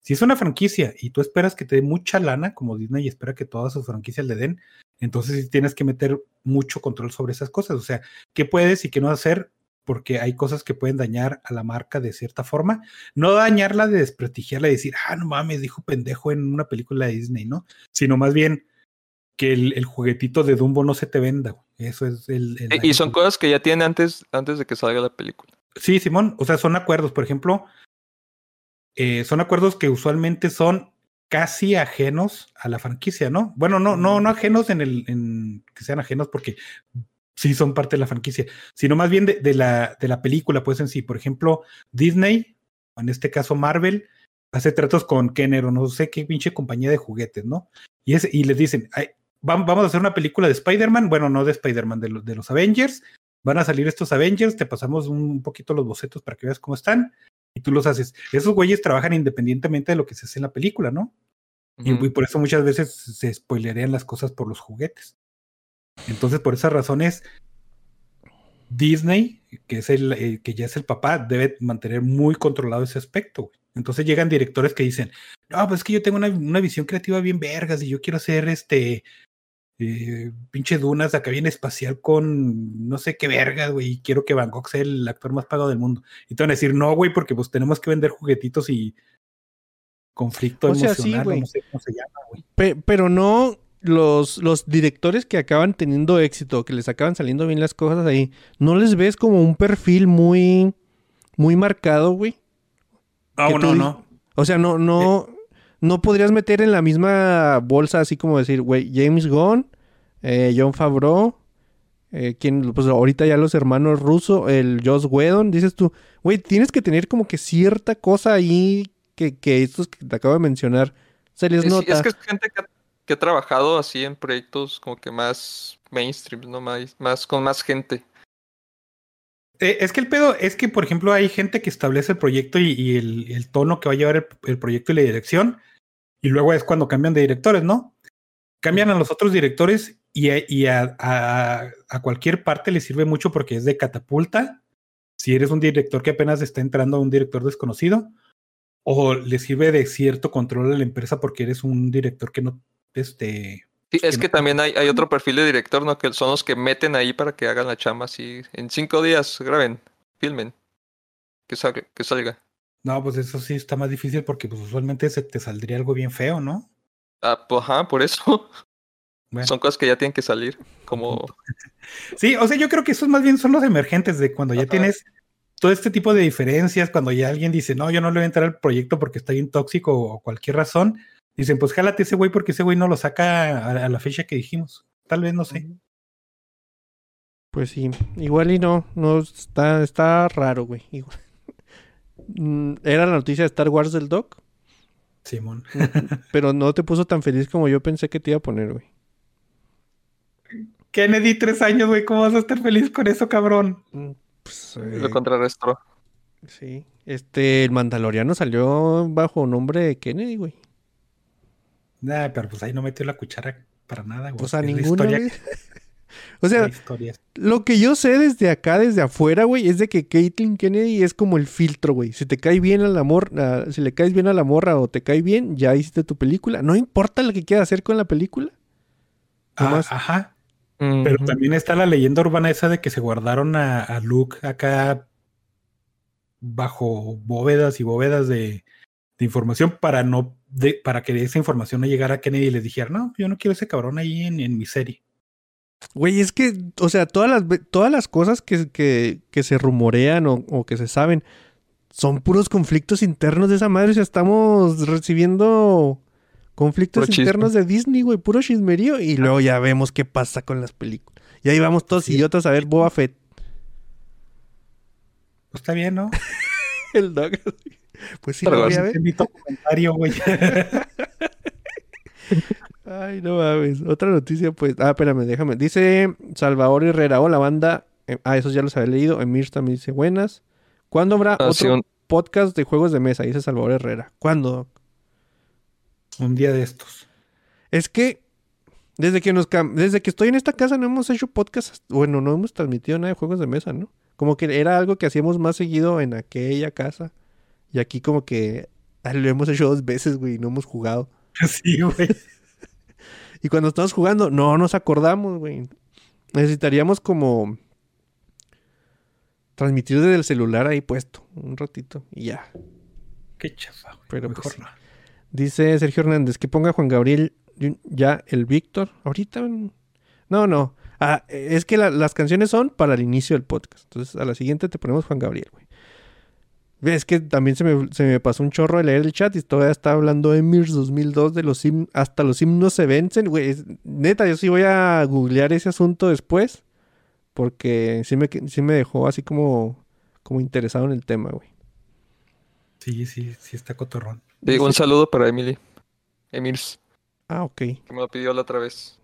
Si es una franquicia y tú esperas que te dé mucha lana, como Disney espera que todas sus franquicias le den, entonces sí tienes que meter mucho control sobre esas cosas. O sea, qué puedes y qué no hacer, porque hay cosas que pueden dañar a la marca de cierta forma. No dañarla de desprestigiarla y decir, ah, no mames, dijo pendejo en una película de Disney, ¿no? Sino más bien que el, el juguetito de Dumbo no se te venda. Eso es el. el Eh, Y son cosas que ya tiene antes, antes de que salga la película. Sí, Simón, o sea, son acuerdos, por ejemplo, eh, son acuerdos que usualmente son casi ajenos a la franquicia, ¿no? Bueno, no, no, no ajenos en el, en que sean ajenos porque sí son parte de la franquicia, sino más bien de, de la, de la película, pues en sí. Por ejemplo, Disney, o en este caso Marvel, hace tratos con Kenner o no sé qué pinche compañía de juguetes, ¿no? Y, es, y les dicen, "Ay, vam- vamos a hacer una película de Spider-Man, bueno, no de Spider-Man, de, lo- de los Avengers, van a salir estos Avengers, te pasamos un poquito los bocetos para que veas cómo están y tú los haces. Esos güeyes trabajan independientemente de lo que se hace en la película, ¿no? Y, por eso muchas veces se spoilerean las cosas por los juguetes. Entonces, por esas razones, Disney, que es el eh, que ya es el papá, debe mantener muy controlado ese aspecto. güey. Entonces llegan directores que dicen, no, pues es que yo tengo una, una visión creativa bien vergas y yo quiero hacer este eh, pinche dunas acá bien espacial con no sé qué vergas, güey, y quiero que Van Gogh sea el actor más pagado del mundo. Y te van a decir, no, güey, porque pues tenemos que vender juguetitos y conflicto O sea, sí, emocional, no sé cómo se llama, güey. Pe- pero no los, los directores que acaban teniendo éxito, que les acaban saliendo bien las cosas ahí, ¿no les ves como un perfil muy, muy marcado, güey? Ah, que no, no. O sea, no, no, no podrías meter en la misma bolsa así como decir, güey, James Gunn eh, John Favreau, eh, quien, pues ahorita ya los hermanos rusos, el Joss Whedon, dices tú, güey, tienes que tener como que cierta cosa ahí que, que estos que te acabo de mencionar se les Sí, nota. es que es gente que ha, que ha trabajado así en proyectos como que más mainstream, ¿no? Más, más con más gente. Eh, es que el pedo es que, por ejemplo, hay gente que establece el proyecto y, el, tono que va a llevar el, proyecto y la dirección, y luego es cuando cambian de directores, ¿no? Cambian a los otros directores y, a- a cualquier parte le sirve mucho porque es de catapulta. Si eres un director que apenas está entrando a un director desconocido, o le sirve de cierto control a la empresa porque eres un director que no, este, Sí, que es que también hay, hay otro perfil de director, ¿no? Que son los que meten ahí para que hagan la chamba así. En cinco días graben, filmen. Que salga. Que salga. no, pues eso sí está más difícil porque pues usualmente se te saldría algo bien feo, ¿no? Ah, pues ajá, por eso. Bueno. Son cosas que ya tienen que salir. Como. Sí, o sea, yo creo que esos más bien son los emergentes de cuando ya Ajá. tienes todo este tipo de diferencias, cuando ya alguien dice, no, yo no le voy a entrar al proyecto porque está bien tóxico o cualquier razón, dicen, pues jálate ese güey porque ese güey no lo saca a, a la fecha que dijimos. Tal vez, no sé. Pues sí, igual y no, no está, está raro, güey. Igual. Mm, Era la noticia de Star Wars del Doc, Simón. pero no te puso tan feliz como yo pensé que te iba a poner, güey. Kennedy, tres años, güey, ¿cómo vas a estar feliz con eso, cabrón? Mm, Pues, Lo eh, contrarrestó. sí. Este, el Mandaloriano salió bajo nombre de Kennedy, güey. Nah, pero pues ahí no metió la cuchara para nada, güey. Pues a Es la ninguna, historia-. O sea, lo que yo sé desde acá, desde afuera, güey, es de que Caitlyn Kennedy es como el filtro, güey. Si te cae bien al amor, si le caes bien a la morra o te cae bien, ya hiciste tu película. No importa lo que quieras hacer con la película. Ah, ajá. Pero también está la leyenda urbana esa de que se guardaron a, a Luke acá bajo bóvedas y bóvedas de, de información para no de, para que esa información no llegara a Kennedy y les dijera, no, yo no quiero ese cabrón ahí en, en mi serie. Güey, es que, o sea, todas las, todas las cosas que, que, que se rumorean o, o que se saben son puros conflictos internos de esa madre. O sea, estamos recibiendo conflictos Puro chisme. internos de Disney, güey, puro chismerío. Y luego ya vemos qué pasa con las películas. Y ahí vamos todos Sí. idiotas a ver Boba Fett. Pues está bien, ¿no? El dog. Pues sí, lo voy a ver. comentario, güey. Ay, no mames. Otra noticia, pues. Ah, espérame, déjame. Dice Salvador Herrera. Hola, banda. Eh, ah, esos ya los había leído. Emir también dice buenas. ¿Cuándo habrá Ah, sí, otro un- podcast de juegos de mesa? Dice Salvador Herrera. ¿Cuándo? Un día de estos. Es que desde que nos cam- desde que estoy en esta casa no hemos hecho podcast. Bueno, no hemos transmitido nada de juegos de mesa, ¿no? Como que era algo que hacíamos más seguido en aquella casa. Y aquí como que ah, lo hemos hecho dos veces, güey, y no hemos jugado. Sí, güey. Y cuando estamos jugando, no nos acordamos, güey. Necesitaríamos como transmitir desde el celular ahí puesto un ratito y ya. Qué chafa, güey. Pero, Mejor pues, sí. no. Dice Sergio Hernández que ponga Juan Gabriel ya el Víctor. Ahorita. mm, No, no. Ah, es que la- las canciones son para el inicio del podcast. Entonces a la siguiente te ponemos Juan Gabriel, güey. Ves que también se me, se me pasó un chorro de leer el chat y todavía está hablando de Mirs 2002 de los him- hasta los himnos se vencen, güey. Es- Neta, yo sí voy a googlear ese asunto después porque sí me, sí me dejó así como, como interesado en el tema, güey. Sí, sí, sí está cotorrón. Sí, un saludo para Emily. Emirs, Ah, ok. que me lo pidió la otra vez.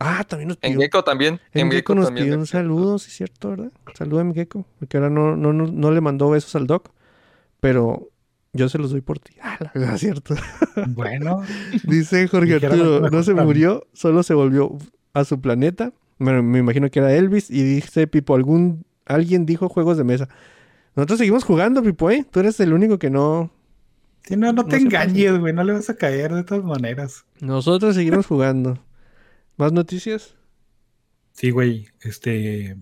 Ah, también nos En pidió. Gecko también. En En Gecko Gecko nos también. pidió un saludo, sí es cierto, ¿verdad? Saludo a mi Gecko, porque ahora no, no, no, no le mandó besos al doc, pero yo se los doy por ti. Ah, la verdad, cierto. Bueno, Dice Jorge Arturo, no se murió, solo se volvió a su planeta. Bueno, me imagino que era Elvis. Y dice Pipo, algún, alguien dijo juegos de mesa. Nosotros seguimos jugando, Pipo, ¿eh? Tú eres el único que no... si no, no No te engañes, güey. No le vas a caer de todas maneras. Nosotros seguimos jugando. ¿Más noticias? Sí, güey. Este.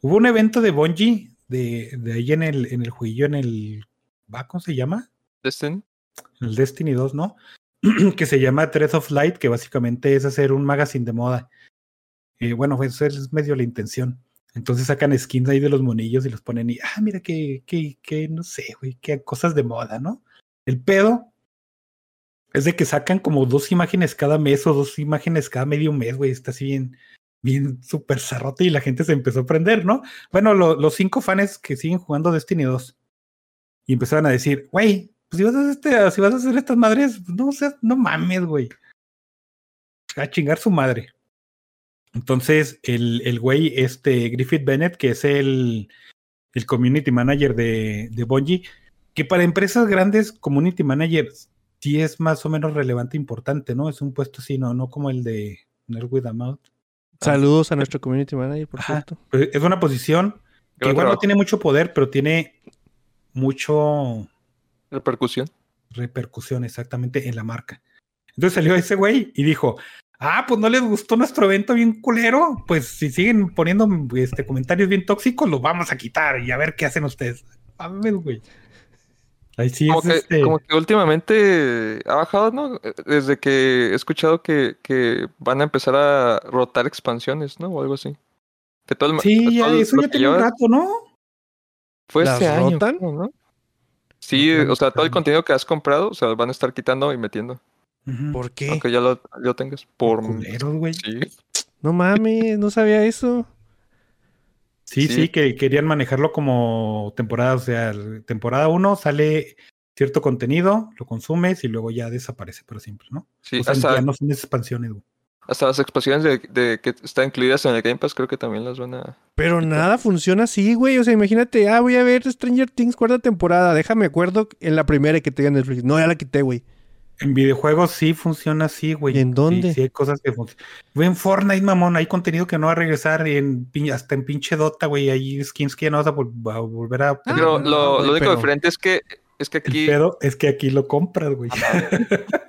Hubo un evento de Bungie de, de ahí en el, en el jueguillo, en el. ¿Va? ¿Cómo se llama? Destin. En el Destiny 2, ¿no? que se llama Thread of Light, que básicamente es hacer un magazine de moda. Eh, bueno, pues eso es medio la intención. Entonces sacan skins ahí de los monillos y los ponen y, ah, mira que, que, que no sé, güey, que cosas de moda, ¿no? El pedo Es de que sacan como dos imágenes cada mes o dos imágenes cada medio mes, güey. Está así bien, bien súper zarrote y la gente se empezó a prender, ¿no? Bueno, lo- los cinco fans que siguen jugando Destiny 2 y empezaron a decir, güey, pues si vas a hacer, este- si vas a hacer estas madres, pues no seas, no mames, güey. A chingar su madre. Entonces, el, el güey, este Griffith Bennett, que es el, el community manager de, de Bungie, que para empresas grandes, community manager sí es más o menos relevante e importante, ¿no? Es un puesto así, no, no como el de Nerd with a Mouth. Saludos a nuestro community manager, por Ajá. cierto. Pero Es una posición que igual no tiene mucho poder, pero tiene mucho Repercusión. repercusión exactamente en la marca. Entonces salió ese güey y dijo, ah, pues no les gustó nuestro evento bien culero, pues si siguen poniendo este, comentarios bien tóxicos, los vamos a quitar y a ver qué hacen ustedes. Mames, güey. Ahí sí Como es que, este... como que últimamente ha bajado, ¿no? Desde que he escuchado que, que van a empezar a rotar expansiones, ¿no? O algo así. Que todo el, Sí, ya, eso ya tiene un rato, ¿no? Fue ¿Las este año, rotan? ¿no? Sí, o sea, todo el contenido que has comprado, o sea, van a estar quitando y metiendo. ¿Por qué? Aunque ya lo, ya lo tengas. Por. Culeros, güey. Sí. No mames, no sabía eso. Sí, sí, Sí. que querían manejarlo como temporada, o sea, temporada 1 sale cierto contenido, lo consumes y luego ya desaparece para siempre, ¿no? Sí, o sea, hasta, ya no son expansiones, güey. Hasta las expansiones de, de que están incluidas en el Game Pass, creo que también las van a. Pero nada funciona así, güey. O sea, imagínate, ah, voy a ver Stranger Things cuarta temporada. Déjame acuerdo en la primera que te digan Netflix. No, ya la quité, güey. En videojuegos sí funciona así, güey. ¿Y en dónde? Sí, hay cosas que funcionan. En Fortnite, mamón, hay contenido que no va a regresar en, hasta en pinche Dota, güey. Hay skins que ya no vas a, vol- a volver a obtener. Pero no, lo, único pero- diferente es que es que El aquí. pedo es que aquí lo compras, güey.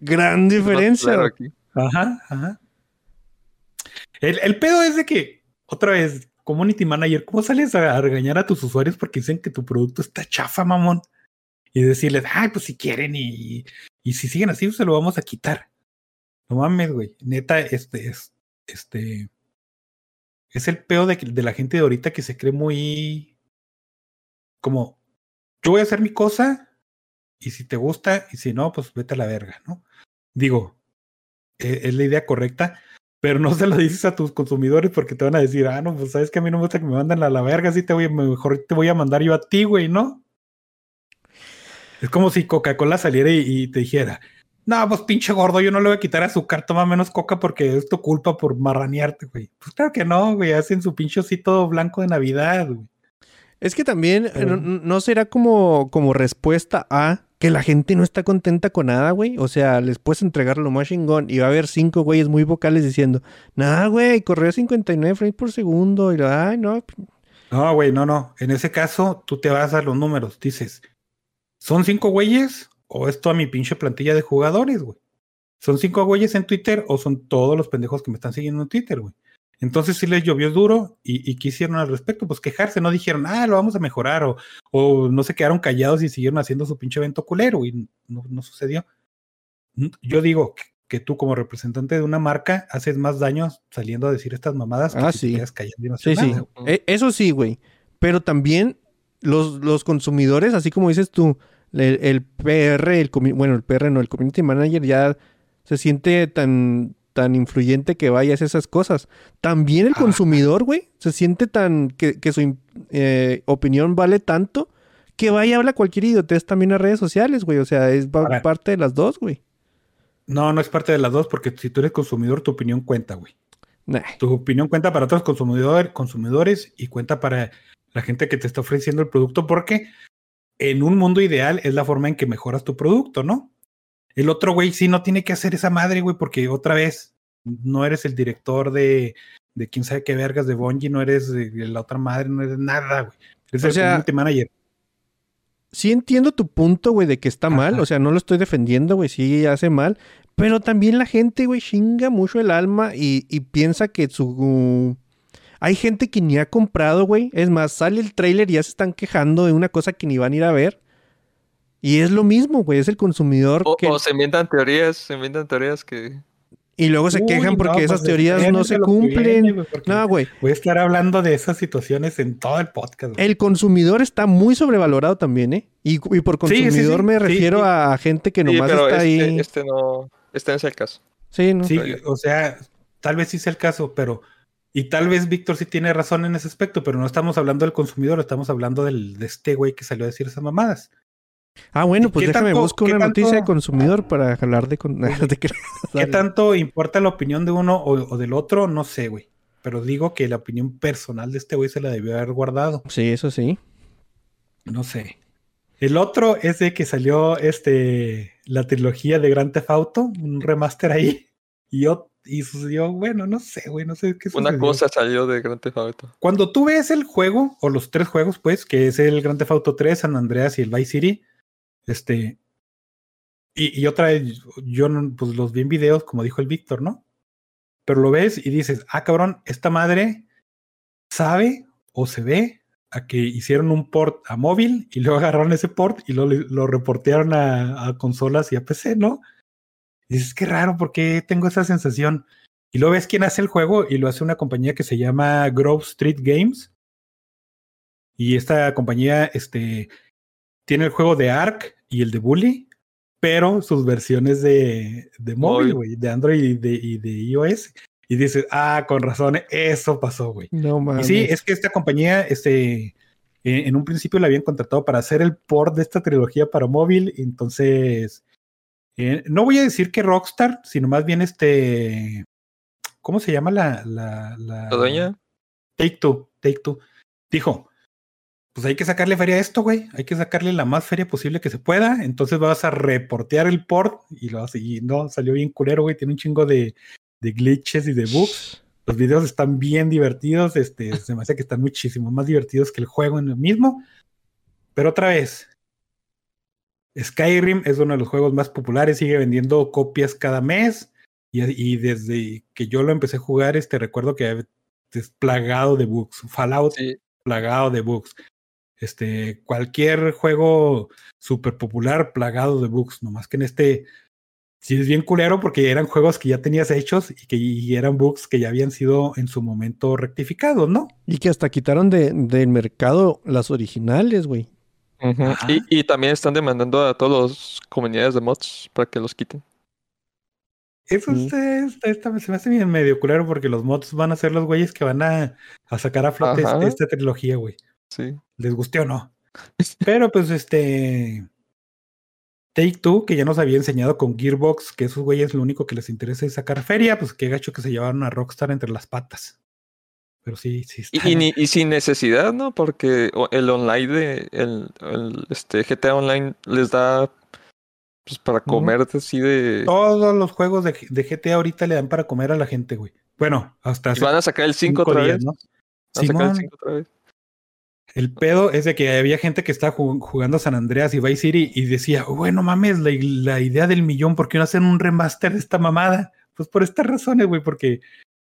Gran diferencia. Claro, aquí. Ajá, ajá. El, el pedo es de que, otra vez, community manager, ¿cómo sales a regañar a tus usuarios porque dicen que tu producto está chafa, mamón? Y decirles, ay, pues si quieren y, y si siguen así, se lo vamos a quitar. No mames, güey. Neta, este es, este, es el peor de, que- de la gente de ahorita que se cree muy, como, yo voy a hacer mi cosa y si te gusta y si no, pues vete a la verga, ¿no? Digo, e- es la idea correcta, pero no se lo dices a tus consumidores porque te van a decir, ah, no, pues sabes que a mí no me gusta que me mandan a la verga, así te voy, mejor te voy a mandar yo a ti, güey, ¿no? Es como si Coca-Cola saliera y, te dijera, no, pues pinche gordo, yo no le voy a quitar azúcar, toma menos coca porque es tu culpa por marranearte, güey. Pues claro que no, güey, hacen su pinche osito blanco de Navidad, güey. Es que también eh, Pero- no, no será como, como respuesta a que la gente no está contenta con nada, güey. O sea, les puedes entregar lo más chingón y va a haber cinco güeyes muy vocales diciendo, nada, güey, corrió a 59 frames por segundo. Y lo, ay, no. No, güey, no, no. En ese caso, tú te vas a los números. Dices, ¿son cinco güeyes o es toda mi pinche plantilla de jugadores, güey? ¿Son cinco güeyes en Twitter o son todos los pendejos que me están siguiendo en Twitter, güey? Entonces sí les llovió duro y, y ¿qué hicieron al respecto? Pues quejarse, no dijeron, ah, lo vamos a mejorar o, o no se quedaron callados y siguieron haciendo su pinche evento culero y no, no sucedió. Mm, Yo digo que, que tú como representante de una marca haces más daño saliendo a decir estas mamadas que Ah, si sí. te quedas callado y no Sí, nada. E- eso sí, güey. Pero también los, los consumidores, así como dices tú, el, el PR, el bueno, el PR no, el community manager ya se siente tan, tan influyente que vaya a hacer esas cosas. También el Ah. consumidor, güey, se siente tan que, que su eh, opinión vale tanto que vaya y habla cualquier idiotez también a redes sociales, güey. O sea, es Ahora- parte de las dos, güey. No, no es parte de las dos, porque si tú eres consumidor, tu opinión cuenta, güey. Nah. Tu opinión cuenta para otros consumidor, consumidores y cuenta para la gente que te está ofreciendo el producto, porque en un mundo ideal es la forma en que mejoras tu producto, ¿no? El otro güey sí no tiene que hacer esa madre, güey, porque otra vez no eres el director de, de quién sabe qué vergas de Bungie, no eres de la otra madre, no eres nada, güey. Eres O el sea, manager. sí entiendo tu punto, güey, de que está mal. O sea, no lo estoy defendiendo, güey, sí hace mal. Pero también la gente, güey, chinga mucho el alma y, y piensa que su... Hay gente que ni ha comprado, güey. Es más, sale el tráiler y ya se están quejando de una cosa que ni van a ir a ver. Y es lo mismo, güey. Es el consumidor O, que... o se inventan teorías, se inventan teorías que. Y luego se Uy, quejan porque no, esas pues, teorías no se cumplen. viene, No, güey. Voy a estar hablando de esas situaciones en todo el podcast. güey. El consumidor está muy sobrevalorado también, ¿eh? Y, y por Sí, sí, consumidor sí, me refiero sí. a gente que Sí, nomás pero está este, ahí. este no, este no es el caso. Sí, ¿no? Sí, o sea, tal vez sí sea el caso, pero. Y tal vez Víctor sí tiene razón en ese aspecto, pero no estamos hablando del consumidor, estamos hablando del, de este güey que salió a decir esas mamadas. Ah, bueno, pues ¿Qué déjame tanto- buscar qué una noticia de consumidor para hablar de... Con... de que- ¿Qué tanto importa la opinión de uno o, o del otro? No sé, güey. Pero digo que la opinión personal de este güey se la debió haber guardado. Sí, eso sí. No sé. El otro es de que salió este la trilogía de Grand Theft Auto, un remaster ahí. Y yo, y sucedió, bueno, no sé, güey, no sé qué Una sucedió. cosa salió de Grand Theft Auto. Cuando tú ves el juego, o los tres juegos, pues, que es el Grand Theft Auto 3, San Andreas y el Vice City, este. Y, otra vez, yo pues los vi en videos, como dijo el Víctor, ¿no? Pero lo ves y dices, ah, cabrón, esta madre sabe o se ve a que hicieron un port a móvil y luego agarraron ese port y lo, lo reportearon a, consolas y a PC, ¿no? Y dices, qué raro, ¿por qué tengo esa sensación? Y luego ves quién hace el juego y lo hace una compañía que se llama Grove Street Games. Y esta compañía este, tiene el juego de Ark y el de Bully, pero sus versiones de, de móvil, güey, de Android y de, y de iOS. Y dices, ah, con razón, eso pasó, güey. No Y mames. sí, es que esta compañía, este, eh, en un principio la habían contratado para hacer el port de esta trilogía para móvil. Entonces, eh, no voy a decir que Rockstar, sino más bien este, ¿cómo se llama la la, la, ¿La dueña? Take Two, Take Two. Dijo, pues hay que sacarle feria a esto, güey. Hay que sacarle la más feria posible que se pueda. Entonces vas a reportear el port y lo hace. Y no, salió bien culero, güey. Tiene un chingo de, de glitches y de bugs. Los videos están bien divertidos. Este, se me hace que están muchísimo más divertidos que el juego en el mismo. Pero otra vez, Skyrim es uno de los juegos más populares. Sigue vendiendo copias cada mes. Y, y desde que yo lo empecé a jugar, este, recuerdo que es plagado de bugs. Fallout Sí. plagado de bugs. Este, cualquier juego súper popular plagado de bugs, nomás que en este sí es bien culero porque eran juegos que ya tenías hechos y que y eran bugs que ya habían sido en su momento rectificados, ¿no? Y que hasta quitaron de, del mercado las originales, güey. Y, y también están demandando a todas las comunidades de mods para que los quiten. Eso está- se me hace bien medio culero porque los mods van a ser los güeyes que van a, a sacar a flote este- esta trilogía, güey. Sí. les guste o no. Pero pues este Take Two, que ya nos había enseñado con Gearbox que esos güeyes lo único que les interesa es sacar feria, pues qué gacho que se llevaron a Rockstar entre las patas. Pero sí, sí. Y, está- y ni- y sin necesidad, ¿no? Porque el online de el, el, este GTA Online les da pues para comer así de Todos los juegos de, de GTA ahorita le dan para comer a la gente, güey. Bueno, hasta y van a sacar el 5 cinco otra vez. ¿no? Van a sacar el Simón. 5 otra vez. El pedo es de que había gente que estaba jug- jugando San Andreas y Vice City y decía, bueno, mames, la, la idea del millón, ¿por qué no hacen un remaster de esta mamada? Pues por estas razones, güey, porque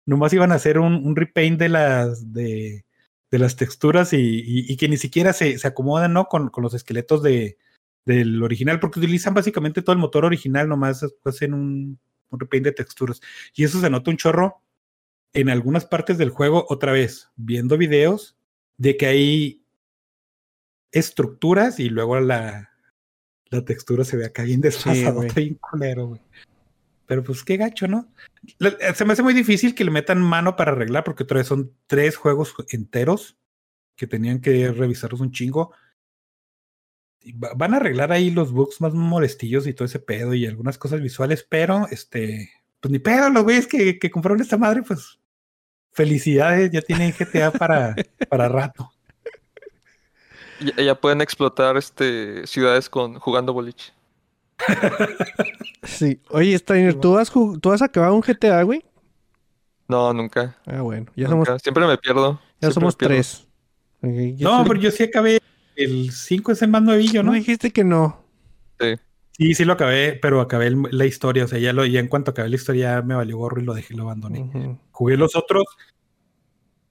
nomás iban a hacer un, repaint de las de, de las texturas y, y- y que ni siquiera se, se acomodan, ¿no? Con, con los esqueletos de, del original, porque utilizan básicamente todo el motor original, nomás hacen un, un repaint de texturas. Y eso se nota un chorro en algunas partes del juego, otra vez, viendo videos de que hay estructuras y luego la, la textura se ve acá bien desfasada, güey. bien culero, güey. Pero pues qué gacho, ¿no? Eh, Se me hace muy difícil que le metan mano para arreglar, porque otra vez son tres juegos enteros que tenían que revisarlos un chingo. Y va- Van a arreglar ahí los bugs más molestillos y todo ese pedo y algunas cosas visuales, pero este, pues ni pedo, los güeyes que, que compraron esta madre, pues felicidades, ya tienen GTA para, para rato. Ya, ya pueden explotar este ciudades con jugando boliche. Sí. Oye, Steiner, ¿tú has, ¿tú has acabado un GTA, güey? No, nunca. Ah, bueno. Ya somos, nunca. Siempre me pierdo. ya siempre somos tres. Ya No, soy- pero yo sí acabé. El 5 es el más nuevillo, no ¿no? dijiste que no. Sí, sí lo acabé, pero acabé el- la historia. O sea, ya, lo, ya en cuanto acabé la historia ya me valió gorro y lo dejé, lo abandoné. Jugué los otros.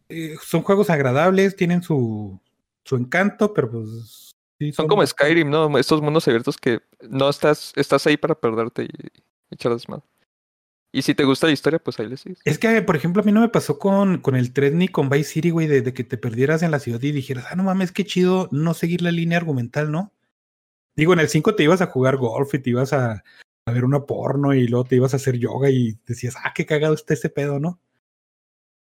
eh, son juegos agradables, tienen su, su encanto, pero pues. sí, Son como Skyrim, ¿no? Estos mundos abiertos que no estás, estás ahí para perderte y echar desmadre. Y si te gusta la historia, pues ahí le sigues. Es que, por ejemplo, a mí no me pasó con, con el Tred ni con Vice City, güey, de, de que te perdieras en la ciudad y dijeras, ah, no mames, qué chido no seguir la línea argumental, ¿no? Digo, en el 5 te ibas a jugar golf y te ibas a, a ver una porno y luego te ibas a hacer yoga y decías, ah, qué cagado está ese pedo, ¿no?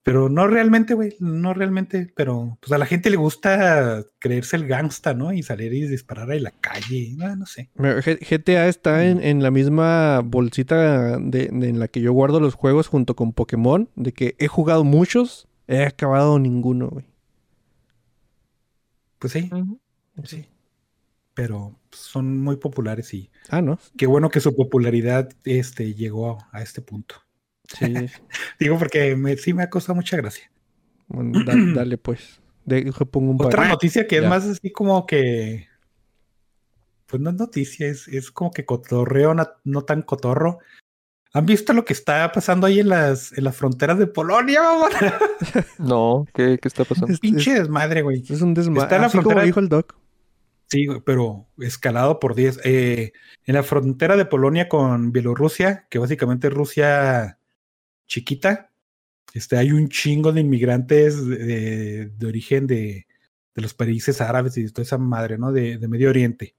Pero no realmente, güey, no realmente, pero pues a la gente le gusta creerse el gangsta, ¿no? Y salir y disparar en la calle, no, no sé. GTA está en, en la misma bolsita de, de- en la que yo guardo los juegos junto con Pokémon, de que he jugado muchos, he acabado ninguno, güey. Pues sí, sí. Pero pues, son muy populares y Ah, ¿no? qué bueno que su popularidad este, llegó a, a este punto. Sí. Digo porque me, sí me ha costado mucha gracia. Bueno, da- dale pues. Dejo pongo un par. Otra noticia que Ya. es más así como que. Pues no es noticia, es, es como que cotorreo, no, no tan cotorro. ¿Han visto lo que está pasando ahí en las, en las fronteras de Polonia, mamón? No, ¿qué, qué está pasando? Es- Pinche desmadre, güey. Es un desmadre. Está en la Así como frontera- dijo el doc. Sí, pero escalado por 10. Eh, en la frontera de Polonia con Bielorrusia, que básicamente Rusia chiquita, este, hay un chingo de inmigrantes de, de origen de, de los países árabes y de toda esa madre, ¿no? De, de Medio Oriente.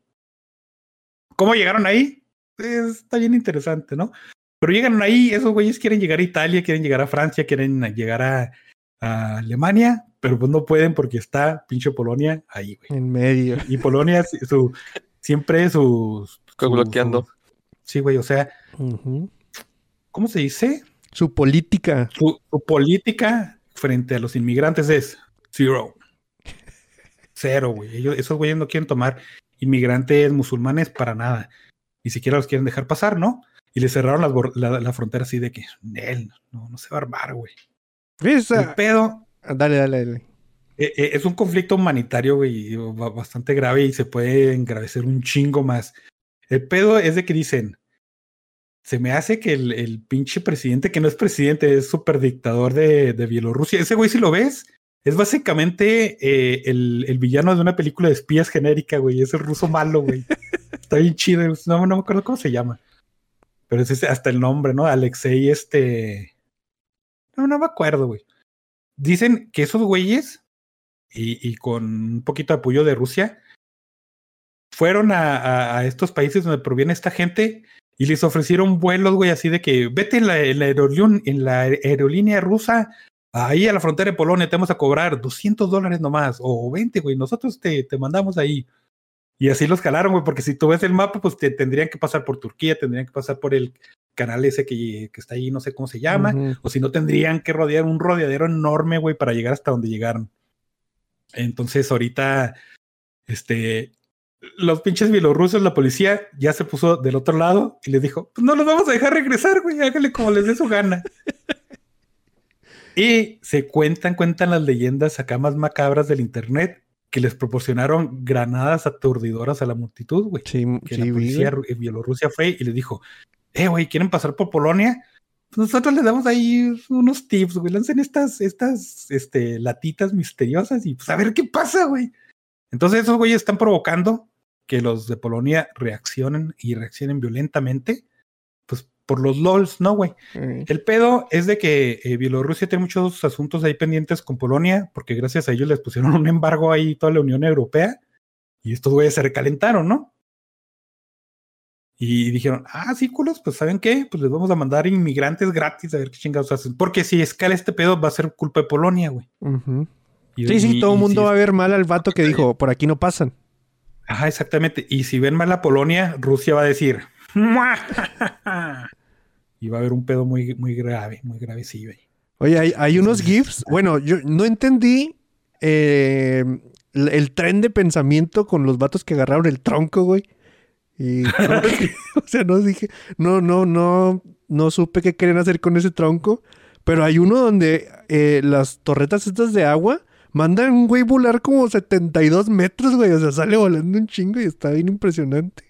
¿Cómo llegaron ahí? Pues, está bien interesante, ¿no? Pero llegan ahí, esos güeyes quieren llegar a Italia, quieren llegar a Francia, quieren llegar a, a Alemania, pero pues no pueden porque está pinche Polonia ahí, güey. En medio. Y Polonia, su, siempre sus. Su- bloqueando. su- sí, güey, o sea. ¿cómo se dice? Su política. Su, su política frente a los inmigrantes es zero. Cero, güey. Ellos, esos güeyes no quieren tomar inmigrantes musulmanes para nada. Ni siquiera los quieren dejar pasar, ¿no? Y le cerraron las la, la frontera así de que, no, no se va a armar, güey. El pedo Dale, dale, dale. Eh, eh, es un conflicto humanitario, güey, ba- bastante grave y se puede engravecer un chingo más. El pedo es de que dicen, se me hace que el, el pinche presidente, que no es presidente, es súper dictador de, de Bielorrusia. Ese güey, si lo ves, es básicamente eh, el, el villano de una película de espías genérica, güey. Es el ruso malo, güey. Está bien chido. No, no me acuerdo cómo se llama. Pero es hasta el nombre, ¿no? Alexei, este... No, no me acuerdo, güey. Dicen que esos güeyes y, y con un poquito de apoyo de Rusia, fueron a- a estos países donde proviene esta gente y les ofrecieron vuelos, güey, así de que vete en la, en la aerolín- en la aerolínea rusa, ahí a la frontera de Polonia te vamos a cobrar 200 dólares nomás, o 20, güey, nosotros te, te mandamos ahí. Y así los calaron, güey, porque si tú ves el mapa, pues te tendrían que pasar por Turquía, tendrían que pasar por el canal ese que, que está ahí, no sé cómo se llama, o si no tendrían que rodear un rodeadero enorme, güey, para llegar hasta donde llegaron. Entonces, ahorita, este, los pinches bielorrusos, la policía ya se puso del otro lado y les dijo, pues no los vamos a dejar regresar, güey, hágale como les dé su gana. y se cuentan, cuentan las leyendas acá más macabras del internet que les proporcionaron granadas aturdidoras a la multitud, güey Sí, que sí, la policía en Bielorrusia fue y les dijo, eh, güey, ¿quieren pasar por Polonia? Pues nosotros les damos ahí unos tips, güey, lancen estas, estas, este, latitas misteriosas y pues a ver qué pasa, güey. Entonces esos güeyes están provocando que los de Polonia reaccionen y reaccionen violentamente, pues por los LOLs, ¿no, güey? El pedo es de que eh, Bielorrusia tiene muchos asuntos ahí pendientes con Polonia, porque gracias a ellos les pusieron un embargo ahí toda la Unión Europea, y estos güeyes se recalentaron, ¿no? Y dijeron, ah, sí, culos, pues ¿saben qué? Pues les vamos a mandar inmigrantes gratis a ver qué chingados hacen. Porque si escala este pedo va a ser culpa de Polonia, güey. Sí, sí, todo el mundo si va a ver mal al vato que dijo, por aquí no pasan. Ajá, exactamente. Y si ven mal a Polonia, Rusia va a decir, y va a haber un pedo muy, muy grave, muy grave, sí, güey. Oye, hay, hay unos GIFs. Bueno, yo no entendí eh, el, el tren de pensamiento con los vatos que agarraron el tronco, güey. Y que- o sea, no dije, no, no, no, no supe qué querían hacer con ese tronco. Pero hay uno donde eh, las torretas estas de agua mandan un güey volar como 72 metros, güey. O sea, sale volando un chingo y está bien impresionante.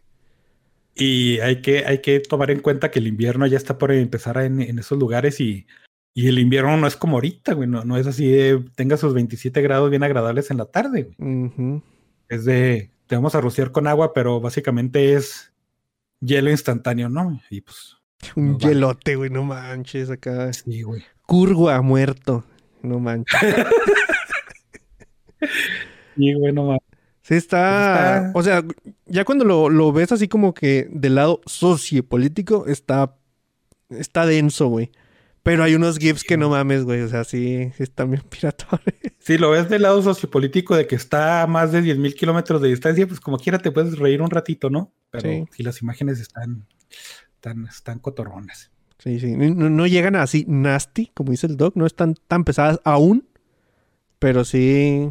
Y hay que, hay que tomar en cuenta que el invierno ya está por empezar en, en esos lugares y, y el invierno no es como ahorita, güey. No, no es así de tenga sus 27 grados bien agradables en la tarde, güey. Es de te vamos a rociar con agua, pero básicamente es hielo instantáneo, ¿no? Y pues Un hielote, güey, no manches, acá. Sí, güey. Curgua muerto. No manches. Sí, güey, no mames. Sí está, Está- o sea, ya cuando lo, lo ves así como que del lado sociopolítico está, está denso, güey. Pero hay unos GIFs que no mames, güey. O sea, sí, sí están bien piratones. Si lo ves del lado sociopolítico de que está a más de 10.000 kilómetros de distancia, pues como quiera te puedes reír un ratito, ¿no? Pero Sí. si las imágenes están, están, están cotorronas. Sí, sí. No, no llegan así nasty, como dice el doc. No están tan pesadas aún. Pero sí,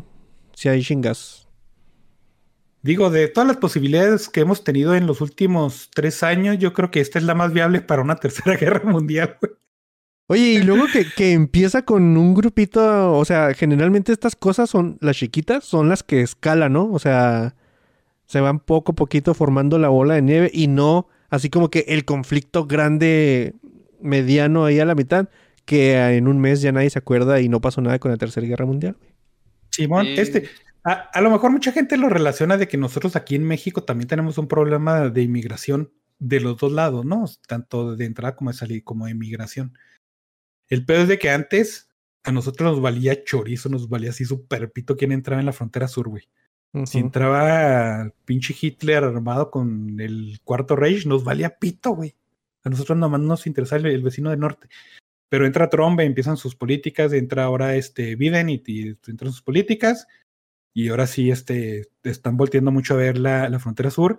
sí hay chingas. Digo, de todas las posibilidades que hemos tenido en los últimos tres años, yo creo que esta es la más viable para una tercera guerra mundial, güey. Oye, y luego que, que empieza con un grupito, o sea, generalmente estas cosas son, las chiquitas, son las que escalan, ¿no? O sea, se van poco a poquito formando la bola de nieve y no así como que el conflicto grande, mediano ahí a la mitad, que en un mes ya nadie se acuerda y no pasó nada con la Tercera Guerra Mundial. güey. Simón, este, a, a lo mejor mucha gente lo relaciona de que nosotros aquí en México también tenemos un problema de inmigración de los dos lados, ¿no? Tanto de entrada como de salida, como de inmigración. El peor es de que antes a nosotros nos valía chorizo, nos valía así súper pito quién entraba en la frontera sur, güey. Si entraba pinche Hitler armado con el cuarto Reich, nos valía pito, güey. A nosotros nomás nos interesaba el, el vecino del norte. Pero entra Trump, empiezan sus políticas, entra ahora este Biden y, entran sus políticas. Y ahora sí, este, están volteando mucho a ver la, la frontera sur.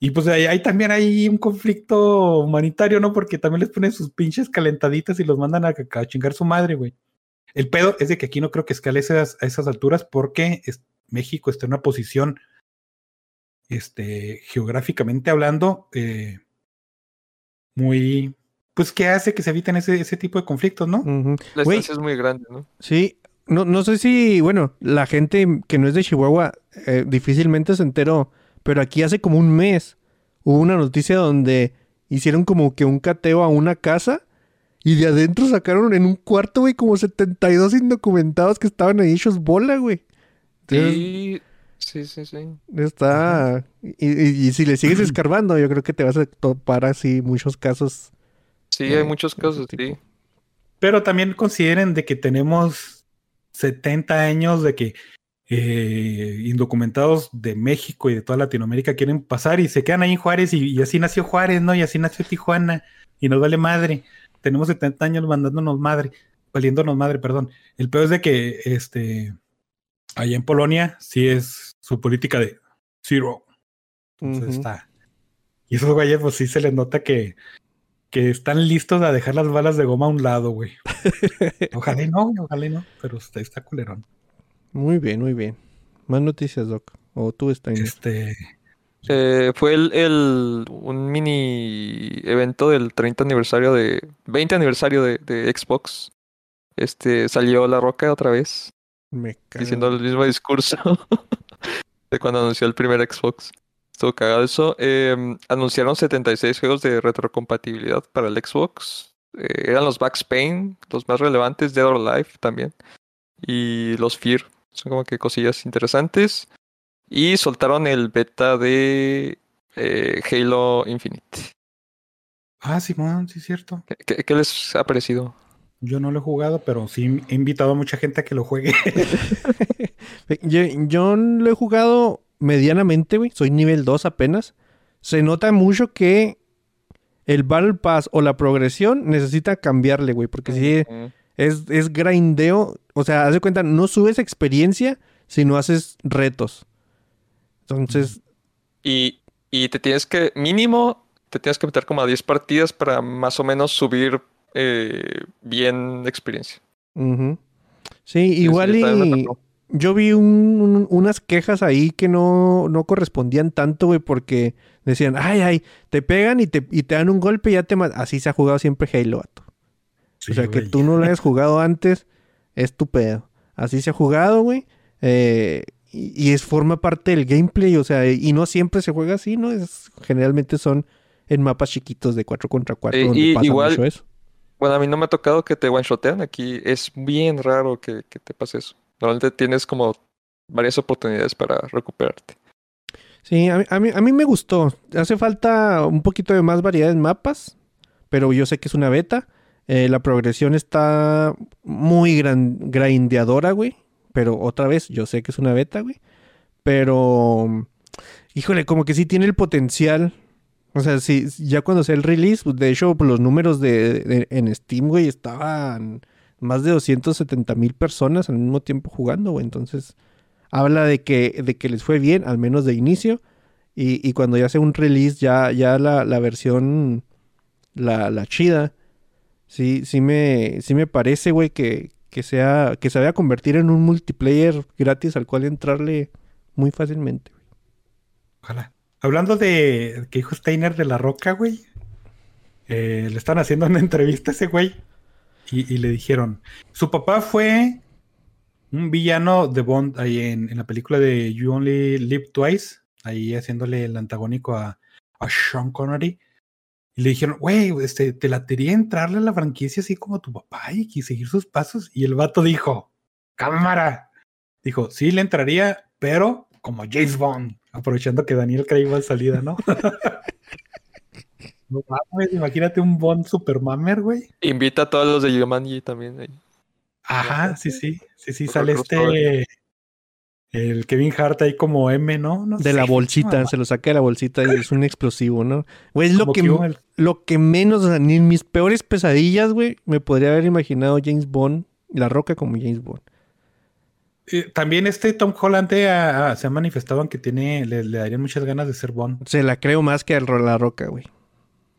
Y pues ahí, también hay un conflicto humanitario, ¿no? Porque también les ponen sus pinches calentaditas y los mandan a, a chingar su madre, güey. El pedo es de que aquí no creo que escale a esas alturas porque México está en una posición, este, geográficamente hablando, eh, muy, pues que hace que se eviten ese, ese tipo de conflictos, ¿no? Ujú. La Güey. distancia es muy grande, ¿no? Sí, no, no sé si, bueno, la gente que no es de Chihuahua eh, difícilmente se enteró, pero aquí hace como un mes hubo una noticia donde hicieron como que un cateo a una casa y de adentro sacaron en un cuarto, güey, como 72 indocumentados que estaban ahí hechos bola, güey. Entonces, Sí, sí, sí, sí. está... Y, y- y si le sigues escarbando, yo creo que te vas a topar así muchos casos. Sí, hay muchos casos, sí. Pero también consideren de que tenemos 70 años de que eh, indocumentados de México y de toda Latinoamérica quieren pasar y se quedan ahí en Juárez y, y así nació Juárez, ¿no? Y así nació Tijuana y nos vale madre. Tenemos 70 años mandándonos madre, valiéndonos madre, perdón. El peor es de que este allá en Polonia sí es su política de zero. Entonces está. Y esos güeyes, pues sí se les nota que, que están listos a dejar las balas de goma a un lado, güey. Ojalá y no, ojalá y no, pero está, está culerón. Muy bien, muy bien. Más noticias, Doc. O tú, Steiner. Este, Eh, fue el, el- un mini evento del 30 aniversario de 20 aniversario de, de Xbox. Este salió La Roca otra vez Me cago. diciendo el mismo discurso de cuando anunció el primer Xbox. Estuvo cagado eso. Eh, anunciaron 76 juegos de retrocompatibilidad para el Xbox. Eh, eran los Max Payne, los más relevantes, Dead or Alive también. Y los Fear. Son como que cosillas interesantes. Y soltaron el beta de eh, Halo Infinite. ah, Simón, sí es cierto. ¿Qué, qué- qué les ha parecido? Yo no lo he jugado, pero sí he invitado a mucha gente a que lo juegue. Yo, yo lo he jugado medianamente, güey. Soy nivel 2 apenas. Se nota mucho que el Battle Pass o la progresión necesita cambiarle, güey. Porque si es, es grindeo. O sea, haz de cuenta, no subes experiencia si no haces retos. Entonces, Y, y te tienes que, mínimo, te tienes que meter como a 10 partidas para más o menos subir eh, bien experiencia. sí, Sí, igual y. yo vi un- un- unas quejas ahí que no, no correspondían tanto, güey, porque decían, ay, ay, te pegan y te, y te dan un golpe y ya te matan. Así se ha jugado siempre Halo, vato. Sí, o sea, que tú no lo hayas jugado antes, es tu pedo. Así se ha jugado, güey. eh, y, y es forma parte del gameplay, o sea, y no siempre se juega así, ¿no? Es, generalmente son en mapas chiquitos de 4 contra 4 Eh, donde y pasa igual- mucho eso. Bueno, a mí no me ha tocado que te one-shotean. Aquí es bien raro que, que te pase eso. Normalmente tienes como varias oportunidades para recuperarte. Sí, a mí, a mí, me gustó. Hace falta un poquito de más variedad en mapas, pero yo sé que es una beta. Eh, la progresión está muy gran, grindeadora, güey. Pero otra vez, yo sé que es una beta, güey. Pero, híjole, como que sí tiene el potencial. O sea, sí, ya cuando sea el release, pues, de hecho, pues, los números de, de- en Steam, güey, estaban más de 270 mil personas al mismo tiempo jugando, güey. Entonces, habla de que, de que les fue bien, al menos de inicio. Y, y cuando ya sea un release, ya, ya la, la versión, la, la chida, sí, sí me, sí me parece, güey, que, que sea, que se vaya a convertir en un multiplayer gratis al cual entrarle muy fácilmente. güey. Ojalá. Hablando de que dijo Steiner de la Roca, güey. eh, le están haciendo una entrevista a ese güey. Y, le dijeron: Su papá fue un villano de Bond ahí en, en la película de You Only Live Twice. Ahí haciéndole el antagónico a, Sean Connery. Y le dijeron, güey, este, te latería entrarle a la franquicia así como tu papá y, seguir sus pasos. Y el vato dijo, cámara. Dijo, sí, le entraría, pero como James Bond. Aprovechando que Daniel Craig va a salida, ¿no? no mames, imagínate un Bond super mamer, güey. Invita a todos los de Yumanji también. ahí. Ajá, sí, sí. Sí, sí, Otro sale este. El Kevin Hart ahí como M, ¿no? No De sé, la bolsita, mamá. se lo saca de la bolsita y es un explosivo, ¿no? Güey, es lo que, el- lo que menos, o sea, ni en mis peores pesadillas, güey, me podría haber imaginado James Bond, La Roca como James Bond. Eh, también este Tom Holland eh, se ha manifestado en que tiene, le, le darían muchas ganas de ser Bond. Se la creo más que a La Roca, güey.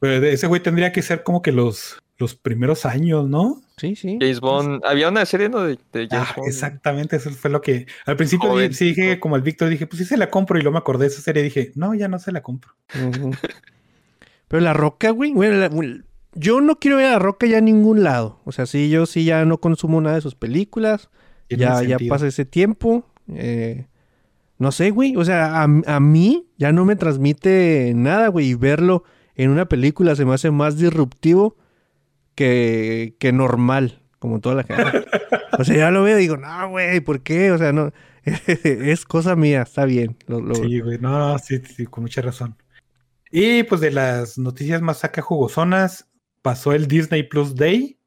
Pero de- ese güey tendría que ser como que los, los primeros años, ¿no? Sí, sí. James Bond. Había una serie ¿no? de, de James Ah, Bond. exactamente, eso fue lo que. Al principio Joven. sí dije, como el Víctor, dije, pues sí se la compro. Y luego me acordé de esa serie y dije, no, ya no se la compro. Pero La Roca, güey, güey, la- yo no quiero ver a La Roca ya en ningún lado. O sea, sí, yo sí ya no consumo nada de sus películas. Tiene Ya, ya pasa ese tiempo. eh, no sé, güey. O sea, a, a mí ya no me transmite nada, güey. Y verlo en una película se me hace más disruptivo que, que normal, como toda la gente. o sea, ya lo veo y digo, no, güey, ¿por qué? O sea, no. es cosa mía, está bien. Lo- lo- Sí, güey, no, sí, sí, con mucha razón. Y pues de las noticias más acá jugosonas, pasó el Disney Plus Day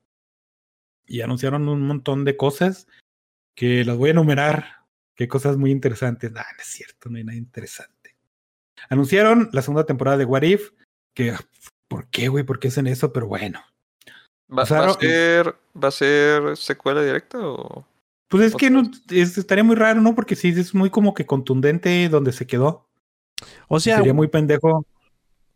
y anunciaron un montón de cosas que las voy a enumerar. Qué cosas muy interesantes. Ah, no es cierto, no hay nada interesante. Anunciaron la segunda temporada de What If, que, ¿por qué, güey? ¿Por qué hacen eso? Pero bueno. ¿Va, O sea, va a no- ser, ¿Va a ser secuela directa o...? Pues es que no, es- estaría muy raro, ¿no? Porque sí, es muy como que contundente donde se quedó. O sea, Sería muy pendejo.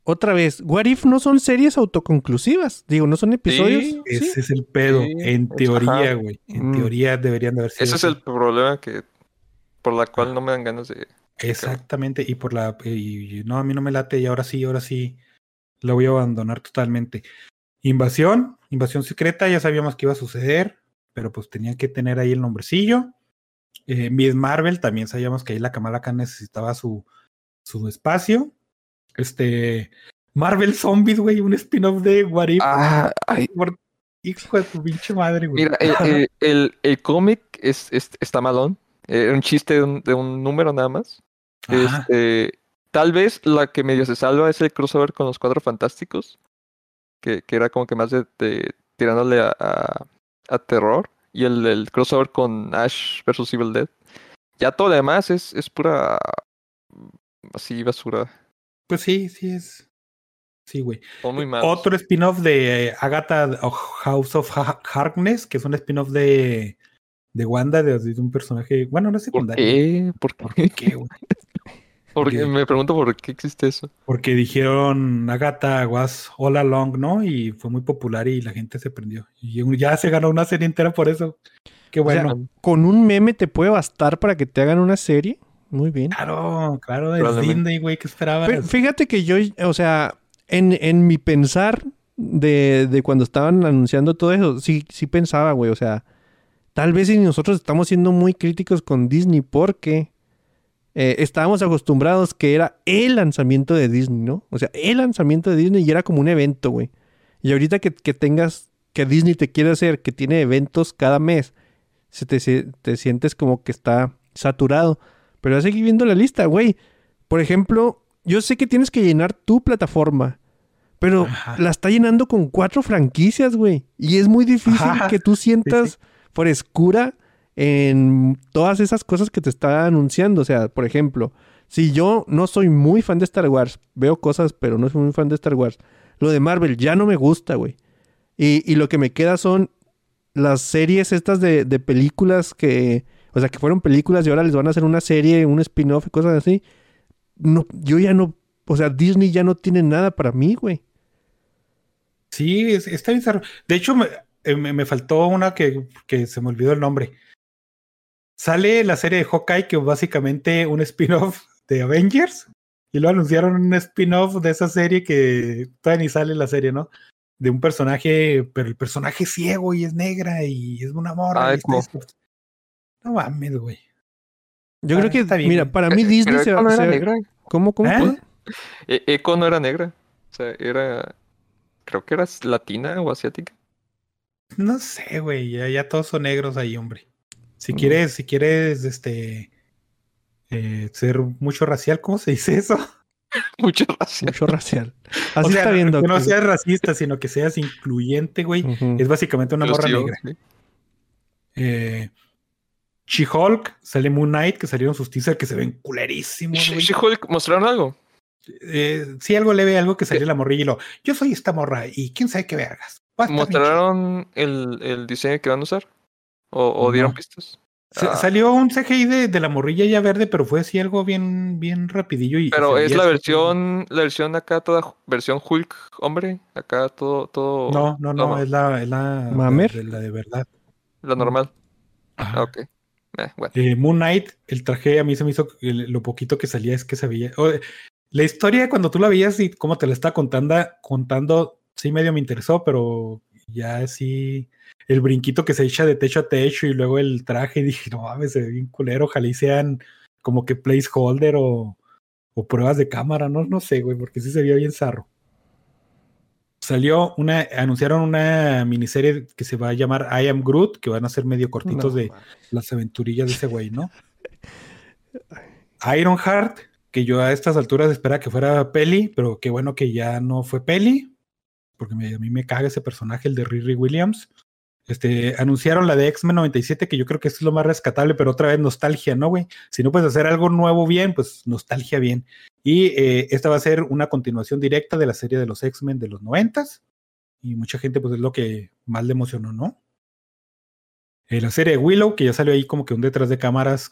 otra vez, What If no son series autoconclusivas. Digo, no son episodios. Sí, ¿sí? Ese es el pedo. Sí, en teoría, güey. En Mm. teoría deberían de haber sido. Ese es el problema que... Por la cual no me dan ganas de... Exactamente. Y por la. Y, y no, a mí no me late. Y ahora sí, ahora sí. Lo voy a abandonar totalmente. Invasión. Invasión secreta. Ya sabíamos que iba a suceder. Pero pues tenía que tener ahí el nombrecillo. Eh, Miss Marvel. También sabíamos que ahí la Kamala Khan necesitaba su, su espacio. Este. Marvel Zombies, güey. Un spin-off de What If. Ah, ay, Por- Hijo de tu pinche madre, güey. mira, el, el, el- el cómic es, es- está malón. Era un chiste de un, de un número nada más. Este, tal vez la que medio se salva es el crossover con los cuatro fantásticos. Que, que era como que más de, de- tirándole a, a, a terror. Y el, el crossover con Ash versus Evil Dead. Ya todo lo demás es, es pura así basura. Pues sí, sí es. Sí, güey. Otro spin-off de Agatha House of Ha- Harkness, que es un spin-off de, de Wanda, de, de un personaje, bueno, no es ¿Por secundario. qué? ¿Por ¿Por qué? qué, güey? Porque me pregunto por qué existe eso. Porque dijeron Agatha was all along, ¿no? Y fue muy popular y la gente se prendió. Y ya se ganó una serie entera por eso. Qué O sea, bueno. con un meme te puede bastar para que te hagan una serie. Muy bien. claro, claro, es. Disney, güey, ¿qué esperabas? Pero fíjate que yo, o sea, en, en mi pensar de, de cuando estaban anunciando todo eso, sí, sí pensaba, güey, o sea, tal vez si nosotros estamos siendo muy críticos con Disney porque eh, estábamos acostumbrados que era el lanzamiento de Disney, ¿no? O sea, el lanzamiento de Disney y era como un evento, güey. Y ahorita que, que tengas, que Disney te quiere hacer, que tiene eventos cada mes, se te, se- te sientes como que está saturado. Pero ya seguí viendo la lista, güey. Por ejemplo, yo sé que tienes que llenar tu plataforma, Pero Ajá. la está llenando con cuatro franquicias, güey. Y es muy difícil Ajá. que tú sientas Sí, frescura en todas esas cosas que te está anunciando. O sea, por ejemplo, si yo no soy muy fan de Star Wars, veo cosas, pero no soy muy fan de Star Wars, lo de Marvel ya no me gusta, güey. Y, y lo que me queda son las series estas de, de películas que, o sea, que fueron películas y ahora les van a hacer una serie, un spin-off y cosas así. No, yo ya no, o sea, Disney ya no tiene nada para mí, güey. Sí, es- está bizarro. De hecho, me, eh, me- me faltó una que, que se me olvidó el nombre. Sale la serie de Hawkeye, que es básicamente un spin-off de Avengers. Y lo anunciaron un spin-off de esa serie que todavía ni sale la serie, ¿no? De un personaje, pero el personaje es ciego y es negra y es una morra. Ah, como- disfraz- No mames, güey. Yo Ah, creo que, está bien, mira, para mí Eh, Disney pero se, Echo no era se- negra. ¿Cómo, cómo? ¿Eh? E- Echo no era negra. O sea, era. Creo que era latina o asiática. No sé, güey. Ya, ya todos son negros ahí, hombre. Si quieres, si quieres, este. eh, ser mucho racial, ¿cómo se dice eso? Mucha gracia. Mucho racial. O Así sea, está bien, que no seas racista, sino que seas incluyente, güey. Es básicamente una morra negra. sí. Eh, She-Hulk, sale Moon Knight, que salieron sus teasers que se ven culerísimos. She-Hulk, ¿mostraron algo? Eh, sí, algo leve, algo que salió la morrilla y lo. Yo soy esta morra y quién sabe qué vergas. Va a estar bien chido". ¿Mostraron el, el diseño que van a usar? ¿O, o dieron No. pistas? Ah. Salió un CGI de, de la morrilla ya verde, pero fue así algo bien, bien rapidillo. Y, Pero es la así versión, la versión acá, toda versión Hulk, hombre, acá todo, todo. No, no, no, es la, es la, ¿Mamer? de, la de verdad. La normal. Ajá. Ah, ok. Eh, bueno. Eh, Moon Knight, el traje a mí se me hizo el- lo poquito que salía es que se veía. o, la historia cuando tú la veías y cómo te la estaba contando, contando, sí medio me interesó, pero ya sí el brinquito que se echa de techo a techo y luego el traje, dije, no mames, se ve bien culero, ojalá y sean como que placeholder o, o pruebas de cámara, no, no sé, güey, porque sí se veía bien zarro. Salió una, anunciaron una miniserie que se va a llamar I Am Groot, que van a ser medio cortitos No, de las aventurillas de ese güey, ¿no? Ironheart, que yo a estas alturas esperaba que fuera peli, pero qué bueno que ya no fue peli, porque a mí me caga ese personaje, el de Riri Williams. Este, anunciaron la de X-Men 97, que yo creo que es lo más rescatable, pero otra vez nostalgia, ¿no, güey? Si no puedes hacer algo nuevo bien, pues nostalgia bien. Y eh, esta va a ser una continuación directa de la serie de los X-Men de los 90 y mucha gente, pues es lo que más le emocionó, ¿no? Eh, la serie de Willow, que ya salió ahí como que un detrás de cámaras,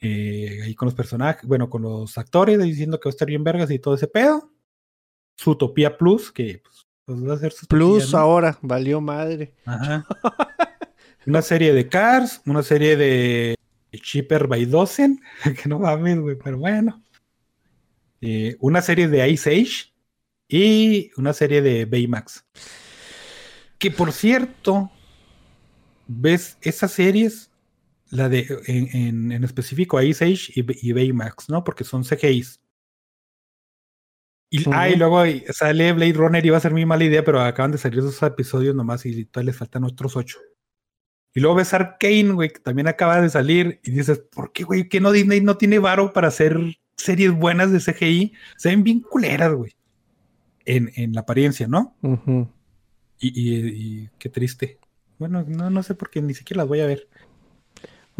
eh, ahí con los personajes, bueno, con los actores, diciendo que va a estar bien vergas y todo ese pedo. Zootopia Plus, que pues, pues, va a ser Zootopia, Plus ¿no? ahora, valió madre. Ajá. una serie de Cars, una serie de Cheaper by Dozen, que no mames, güey, pero bueno. Eh, una serie de Ice Age y una serie de Baymax. Que por cierto, ves esas series, la de en, en- en específico Ice Age y, y Baymax, ¿no? Porque son CGIs. Y, ah, y luego sale Blade Runner, iba a ser mi mala idea, pero acaban de salir esos episodios nomás y todavía les faltan otros ocho. Y luego ves Arkane, güey, que también acaba de salir, y dices, ¿por qué, güey? ¿Qué no Disney no tiene varo para hacer series buenas de CGI? Se ven bien culeras, güey. En, en la apariencia, ¿no? Ujú. Y, y- y qué triste. Bueno, no, no sé por qué ni siquiera las voy a ver.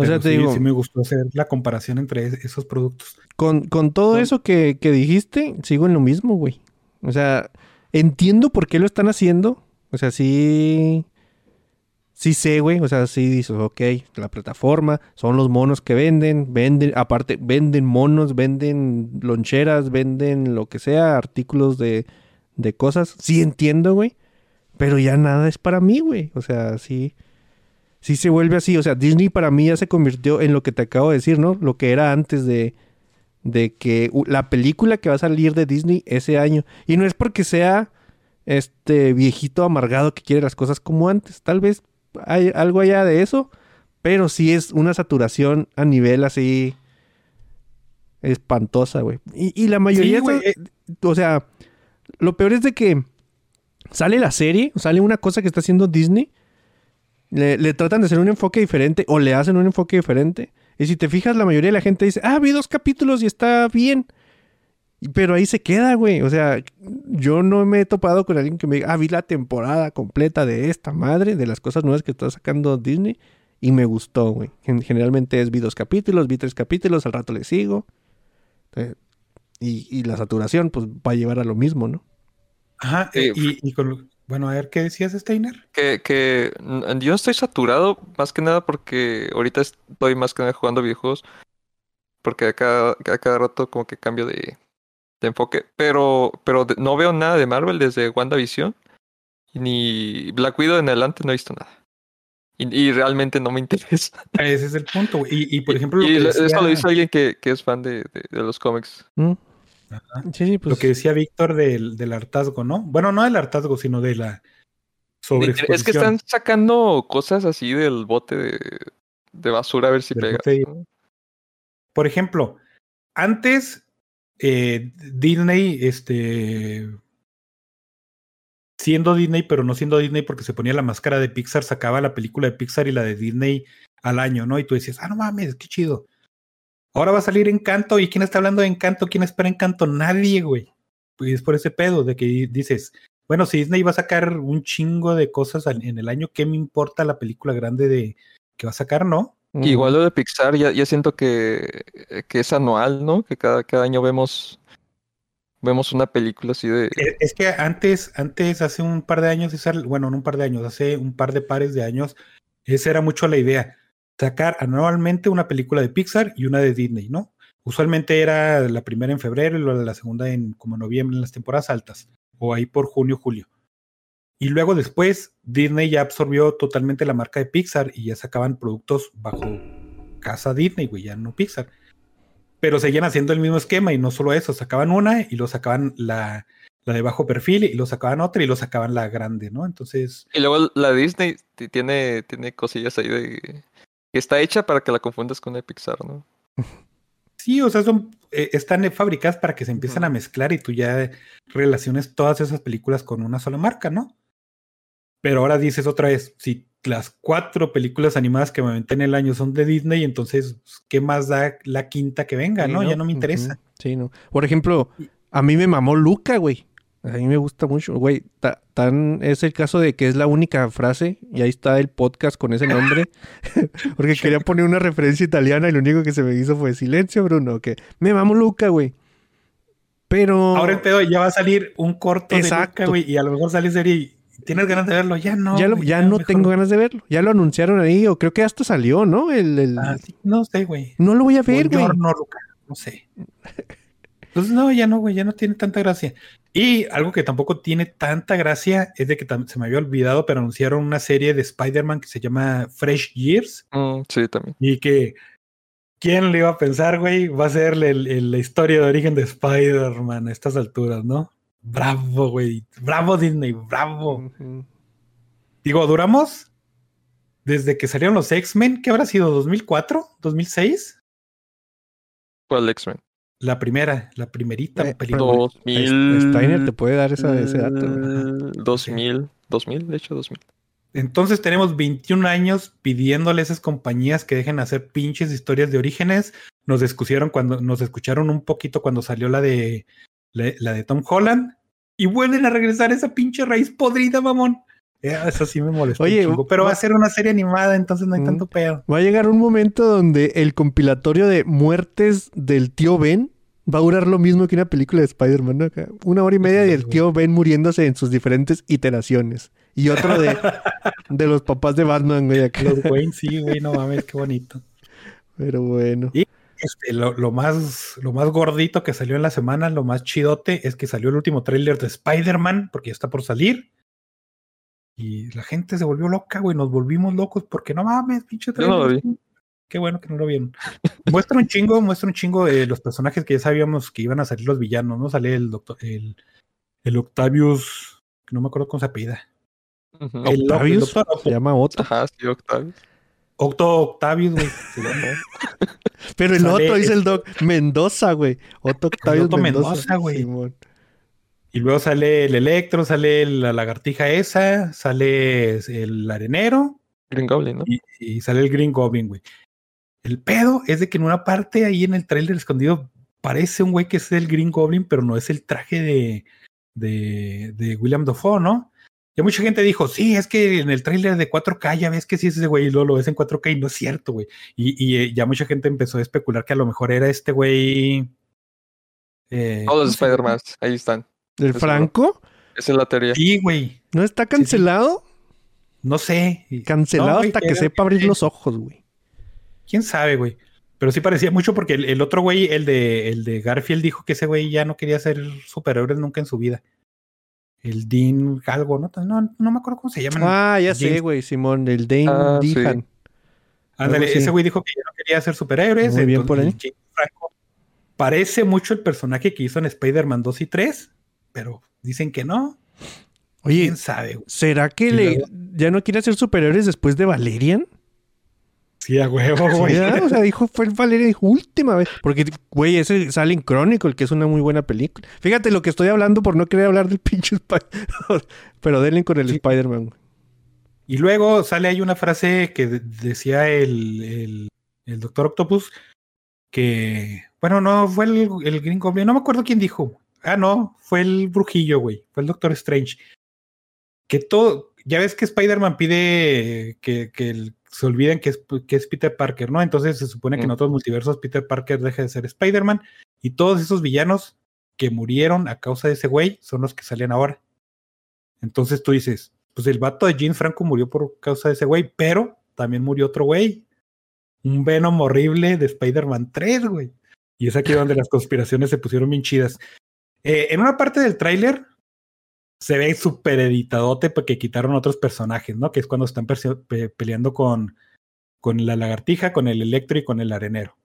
O sea, te sí, digo, sí me gustó hacer la comparación entre es- esos productos. con, con todo eso que, que dijiste, sigo en lo mismo, güey. O sea, entiendo por qué lo están haciendo. O sea, sí. Sí sé, güey. O sea, sí dices, ok, la plataforma, son los monos que venden, venden, aparte, venden monos, venden loncheras, venden lo que sea, artículos de, de cosas. Sí entiendo, güey. Pero ya nada es para mí, güey. O sea, sí. Sí se vuelve así. O sea, Disney para mí ya se convirtió en lo que te acabo de decir, ¿no? Lo que era antes de, de que la película que va a salir de Disney ese año. Y no es porque sea este viejito amargado que quiere las cosas como antes. Tal vez hay algo allá de eso. Pero sí es una saturación a nivel así espantosa, güey. Y, y la mayoría, Sí, güey, de esas- o sea, lo peor es de que sale la serie, sale una cosa que está haciendo Disney, le, le tratan de hacer un enfoque diferente o le hacen un enfoque diferente. Y si te fijas, la mayoría de la gente dice, ah, vi dos capítulos y está bien. Pero ahí se queda, güey. O sea, yo no me he topado con alguien que me diga, ah, vi la temporada completa de esta madre, de las cosas nuevas que está sacando Disney, y me gustó, güey. Gen- Generalmente es vi dos capítulos, vi tres capítulos, al rato le sigo. Eh, y, y la saturación, pues va a llevar a lo mismo, ¿no? Ajá, Sí. eh, y, y con lo- bueno, a ver, ¿qué decías, Steiner? Que, que yo no estoy saturado más que nada porque ahorita estoy más que nada jugando videojuegos. Porque a cada, a cada rato como que cambio de, de enfoque. Pero, pero no veo nada de Marvel desde WandaVision. Ni Black Widow en adelante no he visto nada. Y, y realmente no me interesa. Ese es el punto. Y, y, por ejemplo, lo y que, decía, eso lo dice alguien que, que es fan de, de, de los cómics. ¿Mm? Ajá. Sí, sí, pues. lo que decía Víctor del, del hartazgo, ¿no? Bueno, no del hartazgo, sino de la sobreexposición. Es que están sacando cosas así del bote de, de basura a ver si pega. Por ejemplo, antes eh, Disney, este, siendo Disney, pero no siendo Disney porque se ponía la máscara de Pixar, sacaba la película de Pixar y la de Disney al año, ¿no? Y tú decías, ah, no mames, qué chido. Ahora va a salir Encanto. ¿Y quién está hablando de Encanto? ¿Quién espera Encanto? Nadie, güey. Y es por ese pedo de que dices, bueno, si Disney va a sacar un chingo de cosas en el año, ¿qué me importa la película grande de que va a sacar, no? Igual lo de Pixar, ya, ya siento que, que es anual, ¿no? Que cada, cada año vemos, vemos una película así de... Es que antes, antes, hace un par de años, bueno, no un par de años, hace un par de pares de años, esa era mucho la idea. Sacar anualmente una película de Pixar y una de Disney, ¿no? Usualmente era la primera en febrero y la segunda en como noviembre, en las temporadas altas, o ahí por junio, julio. Y luego después, Disney ya absorbió totalmente la marca de Pixar y ya sacaban productos bajo casa Disney, güey, ya no Pixar. Pero seguían haciendo el mismo esquema y no solo eso, sacaban una y lo sacaban la, la de bajo perfil y lo sacaban otra y lo sacaban la grande, ¿no? Entonces, Y luego la Disney ti- tiene, tiene cosillas ahí de... que está hecha para que la confundas con el Pixar, ¿no? sí, o sea, son, eh, están fabricadas para que se empiecen a mezclar y tú ya relaciones todas esas películas con una sola marca, ¿no? Pero ahora dices otra vez, si las cuatro películas animadas que me aventé en el año son de Disney, entonces, pues, ¿qué más da la quinta que venga, Sí, no? Ya no me interesa. Sí, no. Por ejemplo, a mí me mamó Luca, güey. A mí me gusta mucho, güey. Ta- Tan es el caso de que es la única frase y ahí está el podcast con ese nombre. Porque quería poner una referencia italiana y lo único que se me hizo fue silencio, Bruno. Que me mamó Luca, güey. Pero. Ahora el pedo ya va a salir un corto de Exacto. Luca, güey, y a lo mejor sale serie y tienes ganas de verlo, ya no. ya, lo- güey, ya no mejor tengo ganas de verlo. Ya lo anunciaron ahí, o creo que hasta salió, ¿no? El, el- Ah, sí, no sé, güey. No lo voy a ver, güey. no, Luca, no sé. Entonces, no, ya no, güey, ya no tiene tanta gracia. Y algo que tampoco tiene tanta gracia es de que se me había olvidado, pero anunciaron una serie de Spider-Man que se llama Fresh Years Mm, sí, también. y que, ¿quién le iba a pensar, güey? Va a ser el- el- la historia de origen de Spider-Man a estas alturas, ¿no? Bravo, güey. Bravo, Disney, bravo. Digo, duramos desde que salieron los X-Men, ¿qué habrá sido? ¿2004? ¿2006? ¿Cuál X-Men? La primera, la primerita Eh, película. pero- 2000... Steiner te puede dar esa, ese dato. Mm, 2000, 2000, de hecho 2000. Entonces tenemos 21 años pidiéndole a esas compañías que dejen hacer pinches historias de orígenes. Nos escucharon cuando nos escucharon un poquito cuando salió la de la, la de Tom Holland y vuelven a regresar esa pinche raíz podrida, mamón. Eh, Eso sí me molestó. un Oye, chingo, pero va a ser una serie animada, entonces no hay Mm. tanto pedo. Va a llegar un momento donde el compilatorio de muertes del tío Ben va a durar lo mismo que una película de Spider-Man. ¿no? Acá, Una hora y media y el tío Ben muriéndose en sus diferentes iteraciones. Y otro de, de los papás de Batman, güey. acá. Los Wayne, sí, güey, no mames, qué bonito. Pero bueno. Este, lo, lo más, lo más gordito que salió en la semana, lo más chidote, es que salió el último tráiler de Spider-Man, porque ya está por salir. Y la gente se volvió loca, güey. Nos volvimos locos porque no mames, pinche no. Qué bueno que no lo vieron. muestra un chingo, muestra un chingo de los personajes que ya sabíamos que iban a salir los villanos, ¿no? Sale el doctor, el, el Octavius, que no me acuerdo con su apellida. El, el Octavius doctor se llama Otto. Ajá, sí, Octavio. Octo Octavius, güey. se llama. Pero el Sale otro dice el Doc Mendoza, güey. Otto Mendoza. Mendoza, güey. Y luego sale el Electro, sale la lagartija esa, sale el arenero Green Goblin, ¿no? y, y sale el Green Goblin, güey. El pedo es de que en una parte ahí en el trailer escondido parece un güey que es el Green Goblin, pero no es el traje de, de, de William Dafoe, ¿no? Y mucha gente dijo, sí, es que en el tráiler de 4K ya ves que sí es ese güey y luego lo ves en 4K y no es cierto, güey. Y, y, eh, ya mucha gente empezó a especular que a lo mejor era este güey. eh, Todos ¿cómo los? Spider-Man, ahí están. ¿El Franco? Es la teoría. Sí, güey. ¿No está cancelado? No sé. Cancelado no, hasta que era- sepa abrir los ojos, güey. ¿Quién sabe, güey? Pero sí parecía mucho porque el, el otro güey, el de, el de Garfield, dijo que ese güey ya no quería ser superhéroes nunca en su vida. El Dean algo, ¿no? No, no me acuerdo cómo se llaman. Ah, ya sé, güey, Simón, el Dane Ah, sí. Dehan. Ándale, ese güey dijo que ya no quería ser superhéroes. Muy bien por él. Franco parece mucho el personaje que hizo en Spider-Man 2 y 3, pero dicen que no. Oye, ¿Quién sabe? ¿será que le, ya no quiere ser superiores después de Valerian? Sí, a huevo, güey. O sea, dijo, fue el Valerian, dijo, última vez. Porque, güey, ese sale en Chronicle, que es una muy buena película. Fíjate lo que estoy hablando por no querer hablar del pinche Spider Pero denle con el Sí. Spider-Man. Y luego sale ahí una frase que de- decía el, el, el Doctor Octopus que, bueno, no, fue el, el Green Goblin, no me acuerdo quién dijo. Ah, no, fue el brujillo, güey, fue el Doctor Strange. Que todo, ya ves que Spider-Man pide que, que el- se olviden que es, que es Peter Parker, ¿no? Entonces se supone que en Mm. otros multiversos Peter Parker deja de ser Spider-Man y todos esos villanos que murieron a causa de ese güey son los que salen ahora. Entonces tú dices, pues el vato de Jean Franco murió por causa de ese güey, pero también murió otro güey. Un Venom horrible de Spider-Man 3, güey. Y es aquí donde las conspiraciones se pusieron bien chidas. Eh, en una parte del tráiler se ve súper editadote porque quitaron otros personajes, ¿no? Que es cuando están peleando con, con la lagartija, con el electro y con el arenero.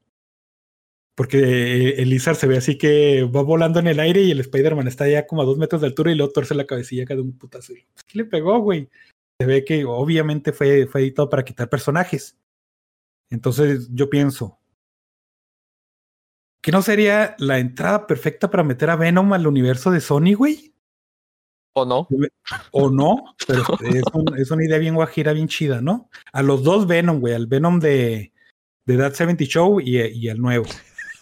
Porque eh, el Lizard se ve así que va volando en el aire y el Spider-Man está ya como a dos metros de altura y luego torce la cabecilla cada un putazo. ¿Qué le pegó, güey? Se ve que obviamente fue, fue editado para quitar personajes. Entonces yo pienso, ¿que no sería la entrada perfecta para meter a Venom al universo de Sony, güey? ¿O no? O no, pero es, un- es una idea bien guajira, bien chida, ¿no? A los dos Venom, güey, al Venom de, de That 70 Show y, y al nuevo.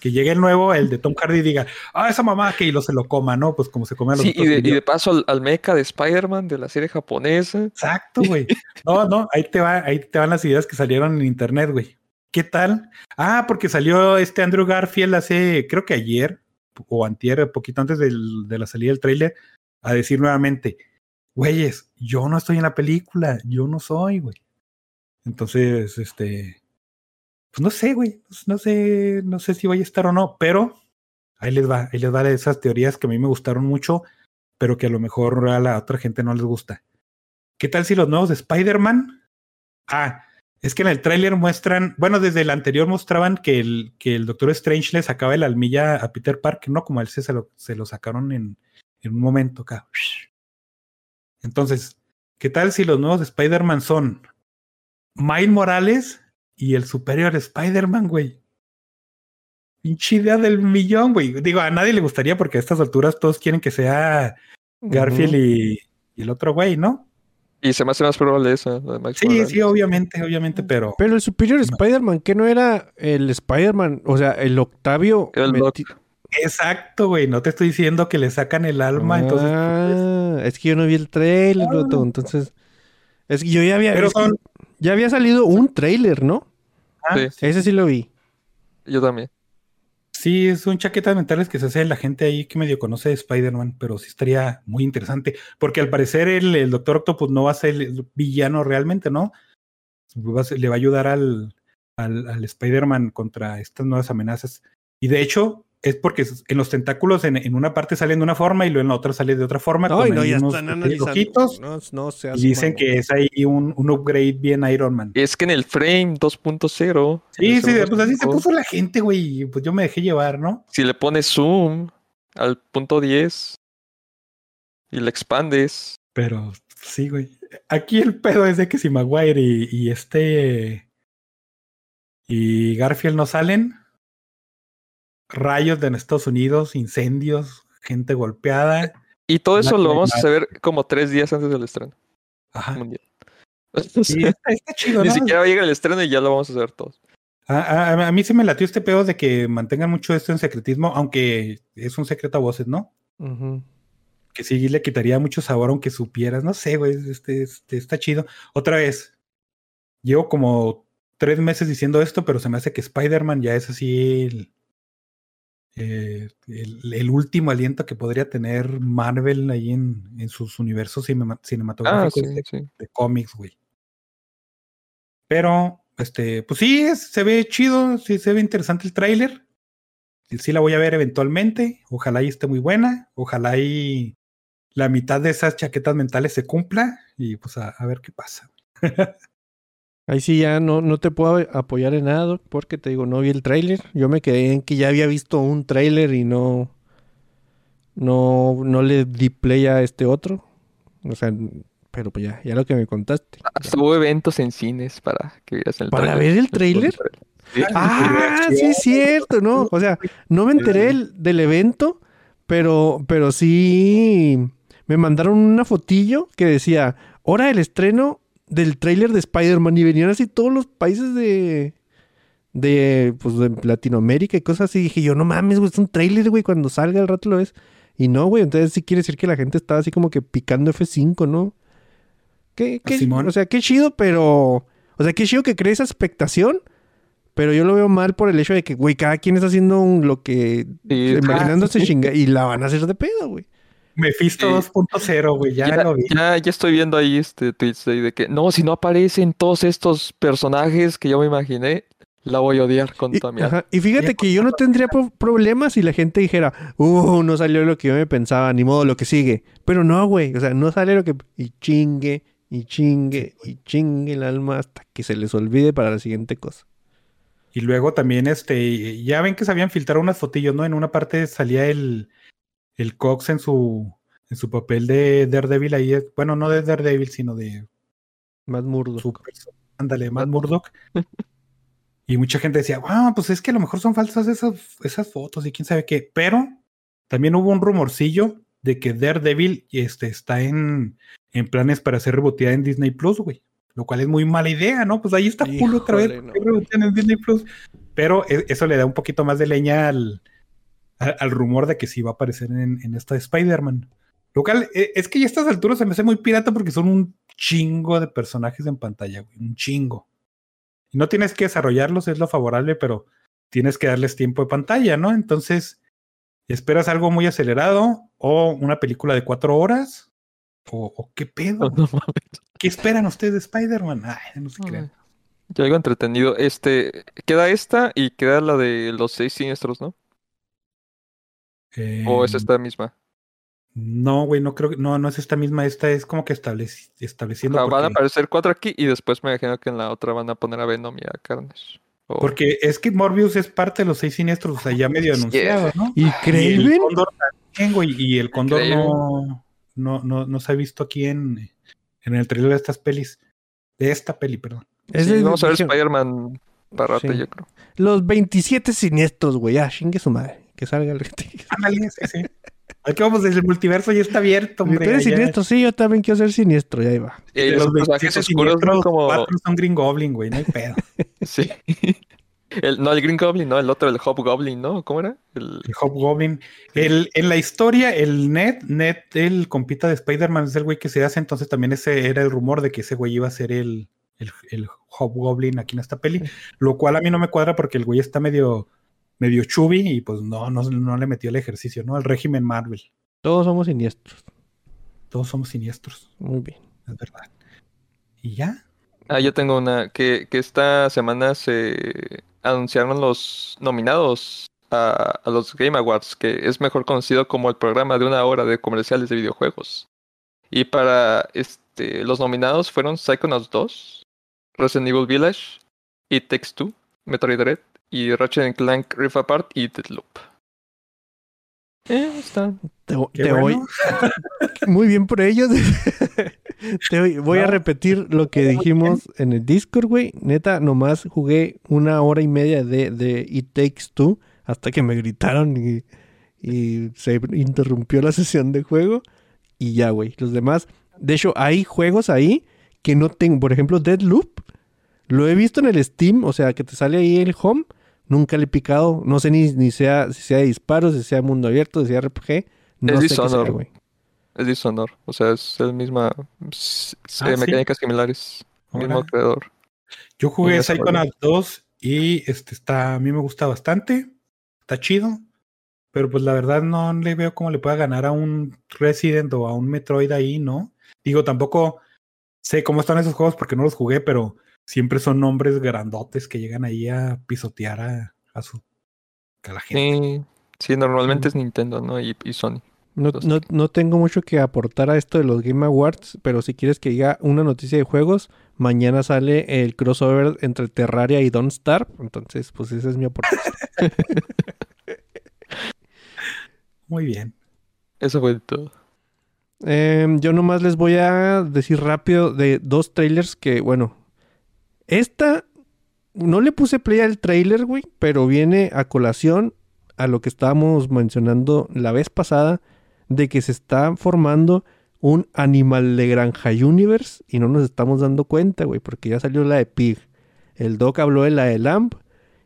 Que llegue el nuevo, el de Tom Hardy y diga, ah, esa mamá que y lo se lo coma, ¿no? Pues como se come a los Sí, otros y de, y villanos. de paso al, al mecha de Spider-Man de la serie japonesa. Exacto, güey. No, no, ahí te va, ahí te van las ideas que salieron en internet, güey. ¿Qué tal? Ah, porque salió este Andrew Garfield hace, creo que ayer o antier, poquito antes de la salida del tráiler, a decir nuevamente, güeyes, yo no estoy en la película, yo no soy, güey. Entonces, este, pues no sé, güey, no sé, no sé si voy a estar o no, pero ahí les va, ahí les va esas teorías que a mí me gustaron mucho, pero que a lo mejor a la otra gente no les gusta. ¿Qué tal si los nuevos de Spider-Man? Ah, es que en el tráiler muestran, bueno, desde el anterior mostraban que el, que el Doctor Strange le sacaba el almilla a Peter Parker, ¿no? Como a él se, se lo, se lo sacaron en, en un momento acá. Entonces, ¿qué tal si los nuevos de Spider-Man son Miles Morales y el superior Spider-Man, güey? Pinche idea del millón, güey. Digo, a nadie le gustaría porque a estas alturas todos quieren que sea Garfield y, y el otro güey, ¿no? Y se me hace más probable esa, la de Miles Sí, Morales. sí, obviamente, obviamente, pero Pero el Superior Spider-Man, ¿qué no era el Spider-Man? O sea, el Octavio. Era el meti- exacto, güey. No te estoy diciendo que le sacan el alma, entonces. Ah, es que yo no vi el trailer, Ah. Roto, entonces. Es que yo ya había. Pero que son- Ya había salido un trailer, ¿no? ah, Sí. Ese sí lo vi. Yo también. Sí, son chaquetas mentales que se hace la gente ahí que medio conoce de Spider-Man, pero sí estaría muy interesante, porque al parecer el, el Doctor Octopus no va a ser el villano realmente, ¿no? Le va a ayudar al, al, al Spider-Man contra estas nuevas amenazas. Y de hecho, es porque en los tentáculos en, en una parte salen de una forma y luego en la otra sale de otra forma. Ay, con no, ya unos están analizando. ojitos, No, no seas y dicen que es ahí un, un upgrade bien Iron Man. Es que en el frame 2.0. Sí, sí, pues así se puso la gente, güey, y pues yo me dejé llevar, ¿no? Si le pones zoom al punto 10 y le expandes. Pero sí, güey. Aquí el pedo es de que si Maguire y, y este y Garfield no salen, rayos de en Estados Unidos, incendios, gente golpeada. Y todo eso lo vamos a saber como tres días antes del estreno Ajá. mundial. Sí, está, está chido, Ni ¿no? siquiera va a llegar el estreno y ya lo vamos a hacer todos. A, a- a mí sí me latió este pedo de que mantengan mucho esto en secretismo, aunque es un secreto a voces, ¿no? Ujú. Que sí le quitaría mucho sabor aunque supieras. No sé, güey, este, este, está chido. Otra vez, llevo como tres meses diciendo esto, pero se me hace que Spider-Man ya es así el, eh, el, el último aliento que podría tener Marvel ahí en, en sus universos cinema- Ah, cinematográficos sí, de, sí. de cómics, güey. Pero, este, pues sí, es- se ve chido, sí se ve interesante el tráiler. Sí, sí la voy a ver eventualmente. Ojalá y esté muy buena. Ojalá y la mitad de esas chaquetas mentales se cumpla. Y pues a, a ver qué pasa. Ahí sí ya no, no te puedo apoyar en nada, Doc, porque te digo, no vi el tráiler. Yo me quedé en que ya había visto un tráiler y no, no, no le di play a este otro. O sea, pero pues ya, ya lo que me contaste. Hasta hubo eventos en cines para que vieras el ¿Para tráiler. ver el tráiler? Sí. Ah, sí es cierto, ¿no? O sea, no me enteré del, del evento, pero, pero sí me mandaron una fotillo que decía, hora del estreno del tráiler de Spider-Man y venían así todos los países de, de, pues, de Latinoamérica y cosas así. Y dije yo, no mames, güey, es un tráiler, güey, cuando salga al rato lo ves. Y no, güey, entonces sí quiere decir que la gente estaba así como que picando F5, ¿no? Qué, qué- Simón. o sea, qué chido, pero... O sea, qué chido que cree esa expectación, pero yo lo veo mal por el hecho de que, güey, cada quien está haciendo un- lo que... Sí, imaginándose sí. chinga y la van a hacer de pedo, güey. Mephisto Sí. 2.0, güey, ya, Ya, lo vi. ya, ya estoy viendo ahí este tweets de que no, si no aparecen todos estos personajes que yo me imaginé, la voy a odiar con toda mi alma. y fíjate que yo no tendría pro- problemas si la gente dijera, uh, no salió lo que yo me pensaba, ni modo, lo que sigue. Pero no, güey, o sea, no sale lo que... Y chingue, y chingue, y chingue el alma hasta que se les olvide para la siguiente cosa. Y luego también, este, ya ven que se habían filtrado unas fotillos, ¿no? En una parte salía el, el Cox en su, en su papel de Daredevil ahí. es- Bueno, no de Daredevil, sino de Más murdo. su perso- Ándale, Matt Murdock. Y mucha gente decía, wow, pues es que a lo mejor son falsas esas, esas fotos y quién sabe qué. Pero también hubo un rumorcillo de que Daredevil este, está en, en planes para ser reboteada en Disney Plus, güey. Lo cual es muy mala idea, ¿no? Pues ahí está otra vez. Híjole, ¿por qué no. rebotean en Disney Plus? Pero e- eso le da un poquito más de leña al, al, al rumor de que sí va a aparecer en, en esta de Spider-Man. Lo cual e- es que ya a estas alturas se me hace muy pirata porque son un chingo de personajes en pantalla, güey. Un chingo. Y no tienes que desarrollarlos, es lo favorable, pero tienes que darles tiempo de pantalla, ¿no? Entonces, ¿esperas algo muy acelerado? ¿O una película de cuatro horas? ¿O, o qué pedo? No. ¿Qué esperan ustedes de Spider-Man? Ay, no se crean. Yo algo entretenido. Este, queda esta y queda la de los seis siniestros, ¿no? ¿O es Eh, esta misma? No, güey, no creo que. No, no es esta misma. Esta es como que estableci- estableciendo. sea, van a aparecer cuatro aquí y después me imagino que en la otra van a poner a Venom y a Carnage. O- porque es que Morbius es parte de los seis siniestros, o sea, ya medio Sí. anunciado, ¿no? ¿Y Y el Craven? Cóndor también, güey. Y el Cóndor Craven. no, no, no, no se ha visto aquí en, en el trailer de estas pelis. De esta peli, perdón. Sí, es- vamos a ver Spider-Man para rato, Sí. yo creo. Los 27 siniestros, güey. Ah, chingue su madre. Que salga el Ándale, sí, sí. Aquí vamos desde el multiverso ya está abierto, hombre. Tú eres allá. siniestro, sí, yo también quiero ser siniestro, y ahí va. Y De los, personajes 27 oscuros, ¿no? siniestros, Como... cuatro son Green Goblin, güey, no hay pedo. Sí. El, no, el Green Goblin, no, el otro, el Hobgoblin, ¿no? ¿Cómo era? El... El Hobgoblin. El, en la historia, el Ned, Ned, el compita de Spider-Man, es el güey que se hace, entonces también ese era el rumor de que ese güey iba a ser el, el, el Hobgoblin aquí en esta peli, lo cual a mí no me cuadra porque el güey está medio, medio chubby y pues no, no, no le metió el ejercicio, ¿no? El régimen Marvel. Todos somos siniestros. Todos somos siniestros, Muy bien. es verdad. Y ya. Ah, yo tengo una, que, que esta semana se anunciaron los nominados a, a los Game Awards, que es mejor conocido como el programa de una hora de comerciales de videojuegos. Y para este, los nominados fueron Psychonauts 2, Resident Evil Village, It Takes Two, Metroid Dread y Ratchet Clank Rift Apart y Deathloop. Eh, están. Te, te bueno. voy. Muy bien por ellos. Te voy, voy a No. repetir lo que dijimos en el Discord, güey. Neta, nomás jugué una hora y media de, de It Takes Two hasta que me gritaron y, y se interrumpió la sesión de juego. Y ya, güey. Los demás. De hecho, hay juegos ahí que no tengo. Por ejemplo, Deadloop. Lo he visto en el Steam, o sea, que te sale ahí el home. Nunca le he picado. No sé ni, ni sea, si sea de disparos, si sea mundo abierto, si sea RPG. No Es sé qué sea, Dishonored. güey. Es Dishonor. O sea, es el misma. Ah, eh, ¿sí? mecánicas similares. Mismo creador. Yo jugué Psychonauts 2 y este está, a mí me gusta bastante. Está chido. Pero pues la verdad no le veo cómo le pueda ganar a un Resident o a un Metroid ahí, ¿no? Digo, tampoco sé cómo están esos juegos porque no los jugué, pero siempre son nombres grandotes que llegan ahí a pisotear a, a su a la gente. Sí, sí, normalmente es Nintendo, ¿no? Y, y Sony. No, no, no tengo mucho que aportar a esto de los Game Awards, pero si quieres que diga una noticia de juegos, mañana sale el crossover entre Terraria y Don't Starve. Entonces, pues esa es mi aportación. Muy bien. Eso fue todo. Em, yo nomás les voy a decir rápido de dos trailers que, bueno, esta no le puse play al trailer, güey, pero viene a colación a lo que estábamos mencionando la vez pasada de que se está formando un Animal de Granja Universe y no nos estamos dando cuenta, güey, porque ya salió la de Pig. El Doc habló de la de Lamb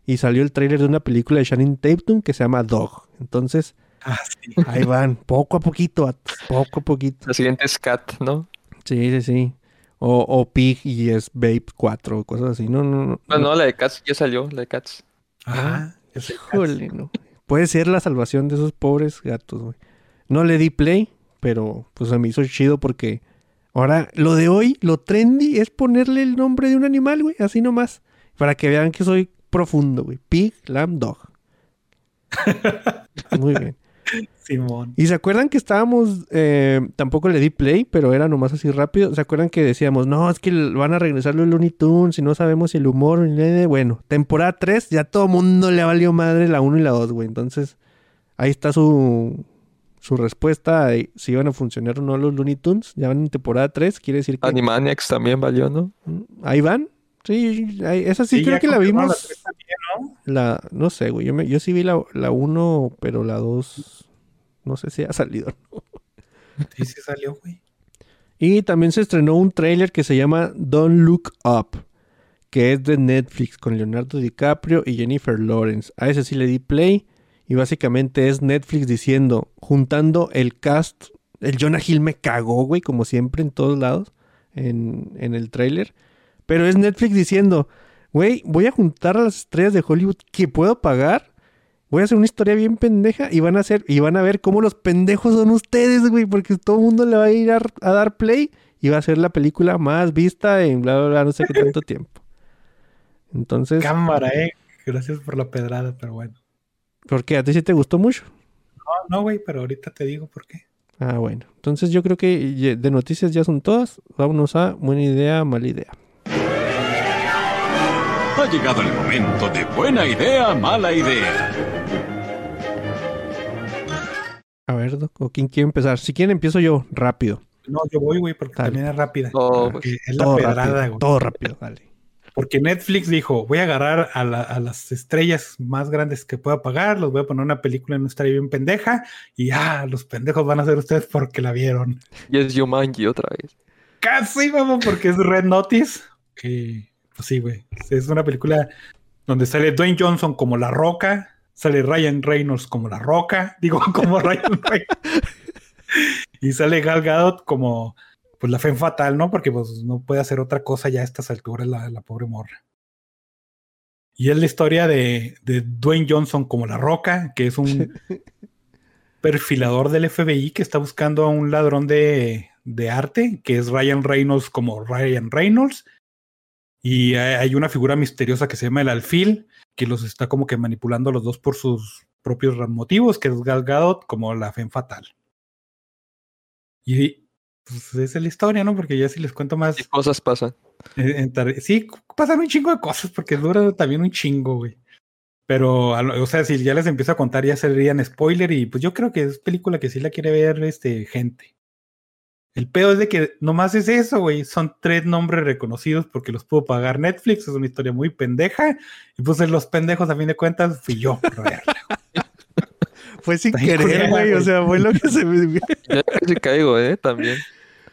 y salió el trailer de una película de Shannon Tatum que se llama Dog. Entonces, Ah, sí. ahí van, poco a poquito, poco a poquito. La siguiente es Cat, ¿no? Sí, sí, sí. O, o Pig y es Babe 4 o cosas así. No, no, no. Bueno, no, la de Cats ya salió, la de Cats. Ese- Híjole, no. Puede ser la salvación de esos pobres gatos, güey. No le di play, pero pues se me hizo chido porque ahora lo de hoy, lo trendy es ponerle el nombre de un animal, güey, así nomás. Para que vean que soy profundo, güey. Pig, lamb, dog. Muy bien. Simón. ¿Y se acuerdan que estábamos, eh, tampoco le di play, pero era nomás así rápido? ¿Se acuerdan que decíamos, no, es que van a regresar los Looney Tunes y no sabemos si el humor, ni nada? bueno, temporada 3, ya todo mundo le valió madre la 1 y la 2, güey. Entonces, ahí está su, su respuesta de si iban a funcionar o no los Looney Tunes. Ya van en temporada 3, quiere decir que Animaniacs también valió, ¿no? Mm, ahí van. Sí, ahí- esa sí, Sí, creo que la vimos. la también, ¿no? La, no sé, güey. Yo, me- yo sí vi la, la 1, pero la 2 no sé si ha salido. Sí, sí salió, güey. Y también se estrenó un tráiler que se llama Don't Look Up, que es de Netflix con Leonardo DiCaprio y Jennifer Lawrence. A ese sí le di play y básicamente es Netflix diciendo, juntando el cast, el Jonah Hill me cagó, güey, como siempre en todos lados en, en el tráiler. Pero es Netflix diciendo, güey, voy a juntar a las estrellas de Hollywood que puedo pagar. Voy a hacer una historia bien pendeja y van a hacer, y van a ver cómo los pendejos son ustedes, güey, porque todo el mundo le va a ir a, a dar play y va a ser la película más vista en bla, bla, bla, no sé qué tanto tiempo. Entonces, Cámara, eh. Gracias por la pedrada, pero bueno. ¿por qué? ¿A ti sí te gustó mucho? No, no, güey, pero ahorita te digo por qué. Ah, bueno. Entonces yo creo que de noticias ya son todas. Vámonos a buena idea, mala idea. Ha llegado el momento de buena idea, mala idea. A ver, Doc, ¿o quién quiere empezar? Si quieren empiezo yo, rápido. No, yo voy, güey, porque Dale. también es rápida. No, Porque es la Todo pedrada, rápido, güey. todo rápido, dale. Porque Netflix dijo, voy a agarrar a, la- a las estrellas más grandes que pueda pagar, los voy a poner una película en una historia bien pendeja, y ah, los pendejos van a ser ustedes porque la vieron. Y es Yumanji otra vez. Casi, vamos, porque es Red Notice. Que, pues sí, güey. Es una película donde sale Dwayne Johnson como La Roca, sale Ryan Reynolds como La Roca, digo, como Ryan Reynolds. y sale Gal Gadot como, pues, la fe fatal, ¿no? Porque, pues, no puede hacer otra cosa ya a estas alturas la, la pobre morra. Y es la historia de, de Dwayne Johnson como La Roca, que es un perfilador del FBI que está buscando a un ladrón de, de arte, que es Ryan Reynolds como Ryan Reynolds. Y hay una figura misteriosa que se llama el alfil, que los está como que manipulando a los dos por sus propios motivos, que es Gal Gadot como la Femme Fatal. Y pues esa es la historia, ¿no? Porque ya si les cuento más... ¿Qué cosas pasan? En sí, pasan un chingo de cosas porque dura también un chingo, güey. Pero, o sea, si ya les empiezo a contar, ya serían spoiler y pues yo creo que es película que sí la quiere ver este, gente. El pedo es de que nomás es eso, güey. Son tres nombres reconocidos porque los pudo pagar Netflix. Es una historia muy pendeja. Y pues en los pendejos, a fin de cuentas, fui yo. Fue sin Está querer, güey. O sea, fue lo que se me... Ya casi caigo, ¿eh? También.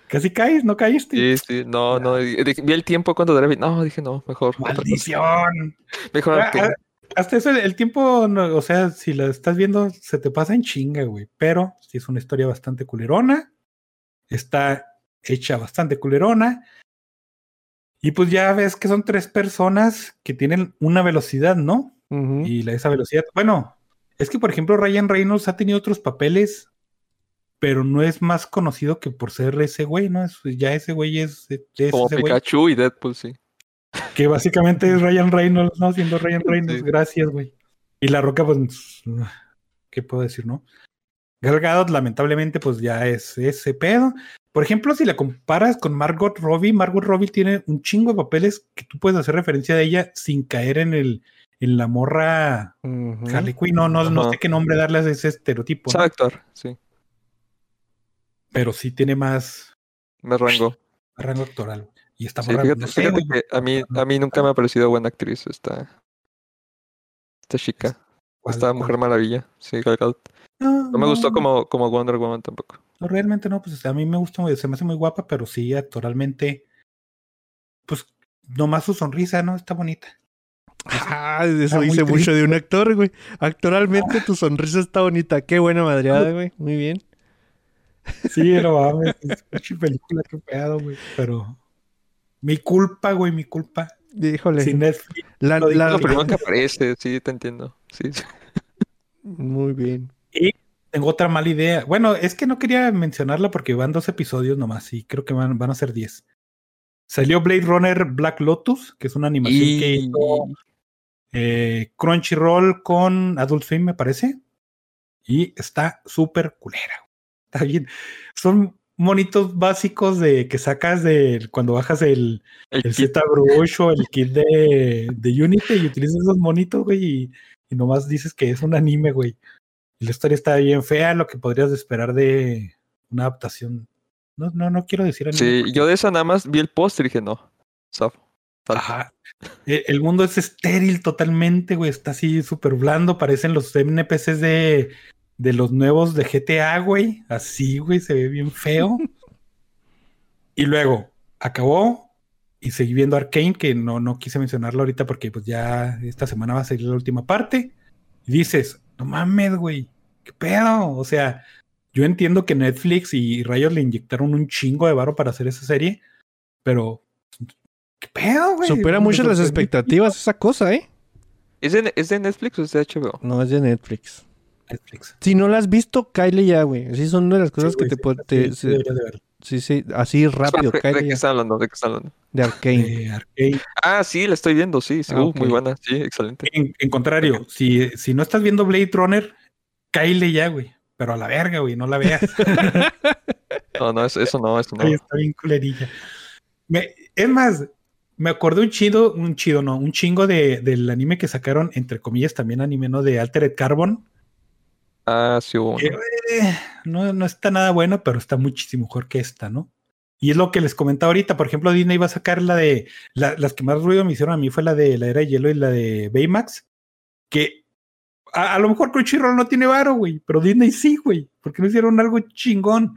Casi caes, ¿no caíste? Sí, sí, no, no. y dije- Vi el tiempo cuando era. No, dije no, mejor. ¡Maldición! Mejor Ah, que- ah, Hasta eso, el tiempo, no, o sea, si la estás viendo, se te pasa en chinga, güey. Pero sí es una historia bastante culerona. Está hecha bastante culerona. Y pues ya ves que son tres personas que tienen una velocidad, ¿no? Y la, esa velocidad. Bueno, es que por ejemplo, Ryan Reynolds ha tenido otros papeles, pero no es más conocido que por ser ese güey, ¿no? Es- ya ese güey es, es como ese güey. Pikachu y Deadpool, sí. Que básicamente es Ryan Reynolds, ¿no? Siendo Ryan Reynolds, Sí. gracias, güey. Y La Roca, pues, ¿qué puedo decir, no? Gal Gadot, lamentablemente, pues ya es ese pedo. Por ejemplo, si la comparas con Margot Robbie, Margot Robbie tiene un chingo de papeles que tú puedes hacer referencia de ella sin caer en el en la morra Ujú. Harley Quinn. No, no, no sé qué nombre darle a ese estereotipo, ¿no? Sabe actuar, sí. pero sí tiene más Me rango. rango actoral. Y está Sí, morra, fíjate, no sé, fíjate güey, que a mí, a mí nunca me ha parecido buena actriz esta, esta chica, esta Mujer Maravilla. Sí, Gal Gadot. No me gustó como, como Wonder Woman tampoco. No, realmente no, pues a mí me gusta, muy- se me hace muy guapa, pero sí, actoralmente, pues nomás su sonrisa, ¿no? Está bonita. Ah, eso dice mucho de un actor, güey. Actualmente tu sonrisa está bonita. Qué buena madreada, güey. Muy bien. Sí, no mames, es pinche película, qué pedo, güey. Pero mi culpa, güey, mi culpa. Híjole. Sin Netflix. La- la- primero que aparece, sí, te entiendo. Sí. Muy bien. Tengo otra mala idea. Bueno, es que no quería mencionarla porque van dos episodios nomás y creo que van, van a ser diez. Salió Blade Runner Black Lotus, que es una animación que Y... hizo eh, Crunchyroll con Adult Swim, me parece. Y está súper culera. Está bien. Son monitos básicos de que sacas de cuando bajas el, el el. ZBrush o el kit de, de Unity y utilizas esos monitos, güey, y, y nomás dices que es un anime, güey. La historia está bien fea, lo que podrías esperar de una adaptación. No, no, no quiero decir anime. Sí, porque- yo de esa nada más vi el póster y dije, no. Ajá. E- El mundo es estéril totalmente, güey. Está así súper blando. Parecen los NPCs de, de los nuevos de GTA, güey. Así, güey. Se ve bien feo. y luego acabó y seguí viendo Arkane, que no, no quise mencionarlo ahorita porque pues ya esta semana va a salir la última parte. Y dices, no mames, güey. ¿Qué pedo? O sea, yo entiendo que Netflix y Rayos le inyectaron un chingo de varo para hacer esa serie, pero ¿qué pedo, güey? Supera mucho las expectativas esa cosa, ¿eh? ¿Es de, ¿Es de Netflix o es de HBO? No es de Netflix. Netflix. Si no la has visto, cáele ya, güey. Así son una de las cosas Sí, que te, sí, sí, te- sí, se- de. Sí, sí, así rápido, ¿De, de qué está hablando? ¿De qué está hablando? De Arcane. De Arcane. Ah, sí, la estoy viendo, sí. sí. Ah, Uh. Muy buena, sí, excelente. En, en contrario, si, si no estás viendo Blade Runner, cáile ya, güey. Pero a la verga, güey, no la veas. No, no, eso, eso no, eso no. Ay, está bien culerilla. Me- es más, me acordé un chido, un chido, no, un chingo de, del anime que sacaron, entre comillas, también anime, ¿no? De Altered Carbon. Ah, sí uno. eh, no, no está nada bueno, pero está muchísimo mejor que esta, ¿no? Y es lo que les comentaba ahorita. Por ejemplo, Disney va a sacar la de. la- las que más ruido me hicieron a mí fue la de la era de hielo y la de Baymax. Que a, a lo mejor Crunchyroll no tiene varo, güey. Pero Disney sí, güey. Porque no hicieron algo chingón.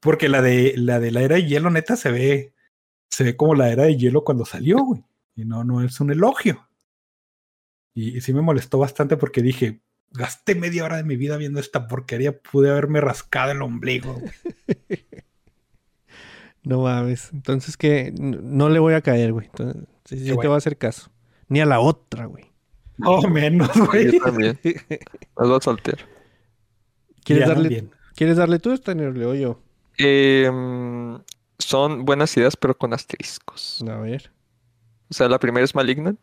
Porque la de la de la era de hielo, neta, se ve. Se ve como la era de hielo cuando salió, güey. Y no, no es un elogio. Y, y sí me molestó bastante porque dije, gasté media hora de mi vida viendo esta porquería, pude haberme rascado el ombligo. No mames. Entonces que no le voy a caer, güey. Entonces, sí, sí Qué te voy a hacer caso. Ni a la otra, güey. No menos, güey. Yo también. Las voy a saltear. ¿Quieres Ya, darle, bien. ¿Quieres darle tú esta, o yo? Em, son buenas ideas, pero con asteriscos. A ver. O sea, la primera es Malignant.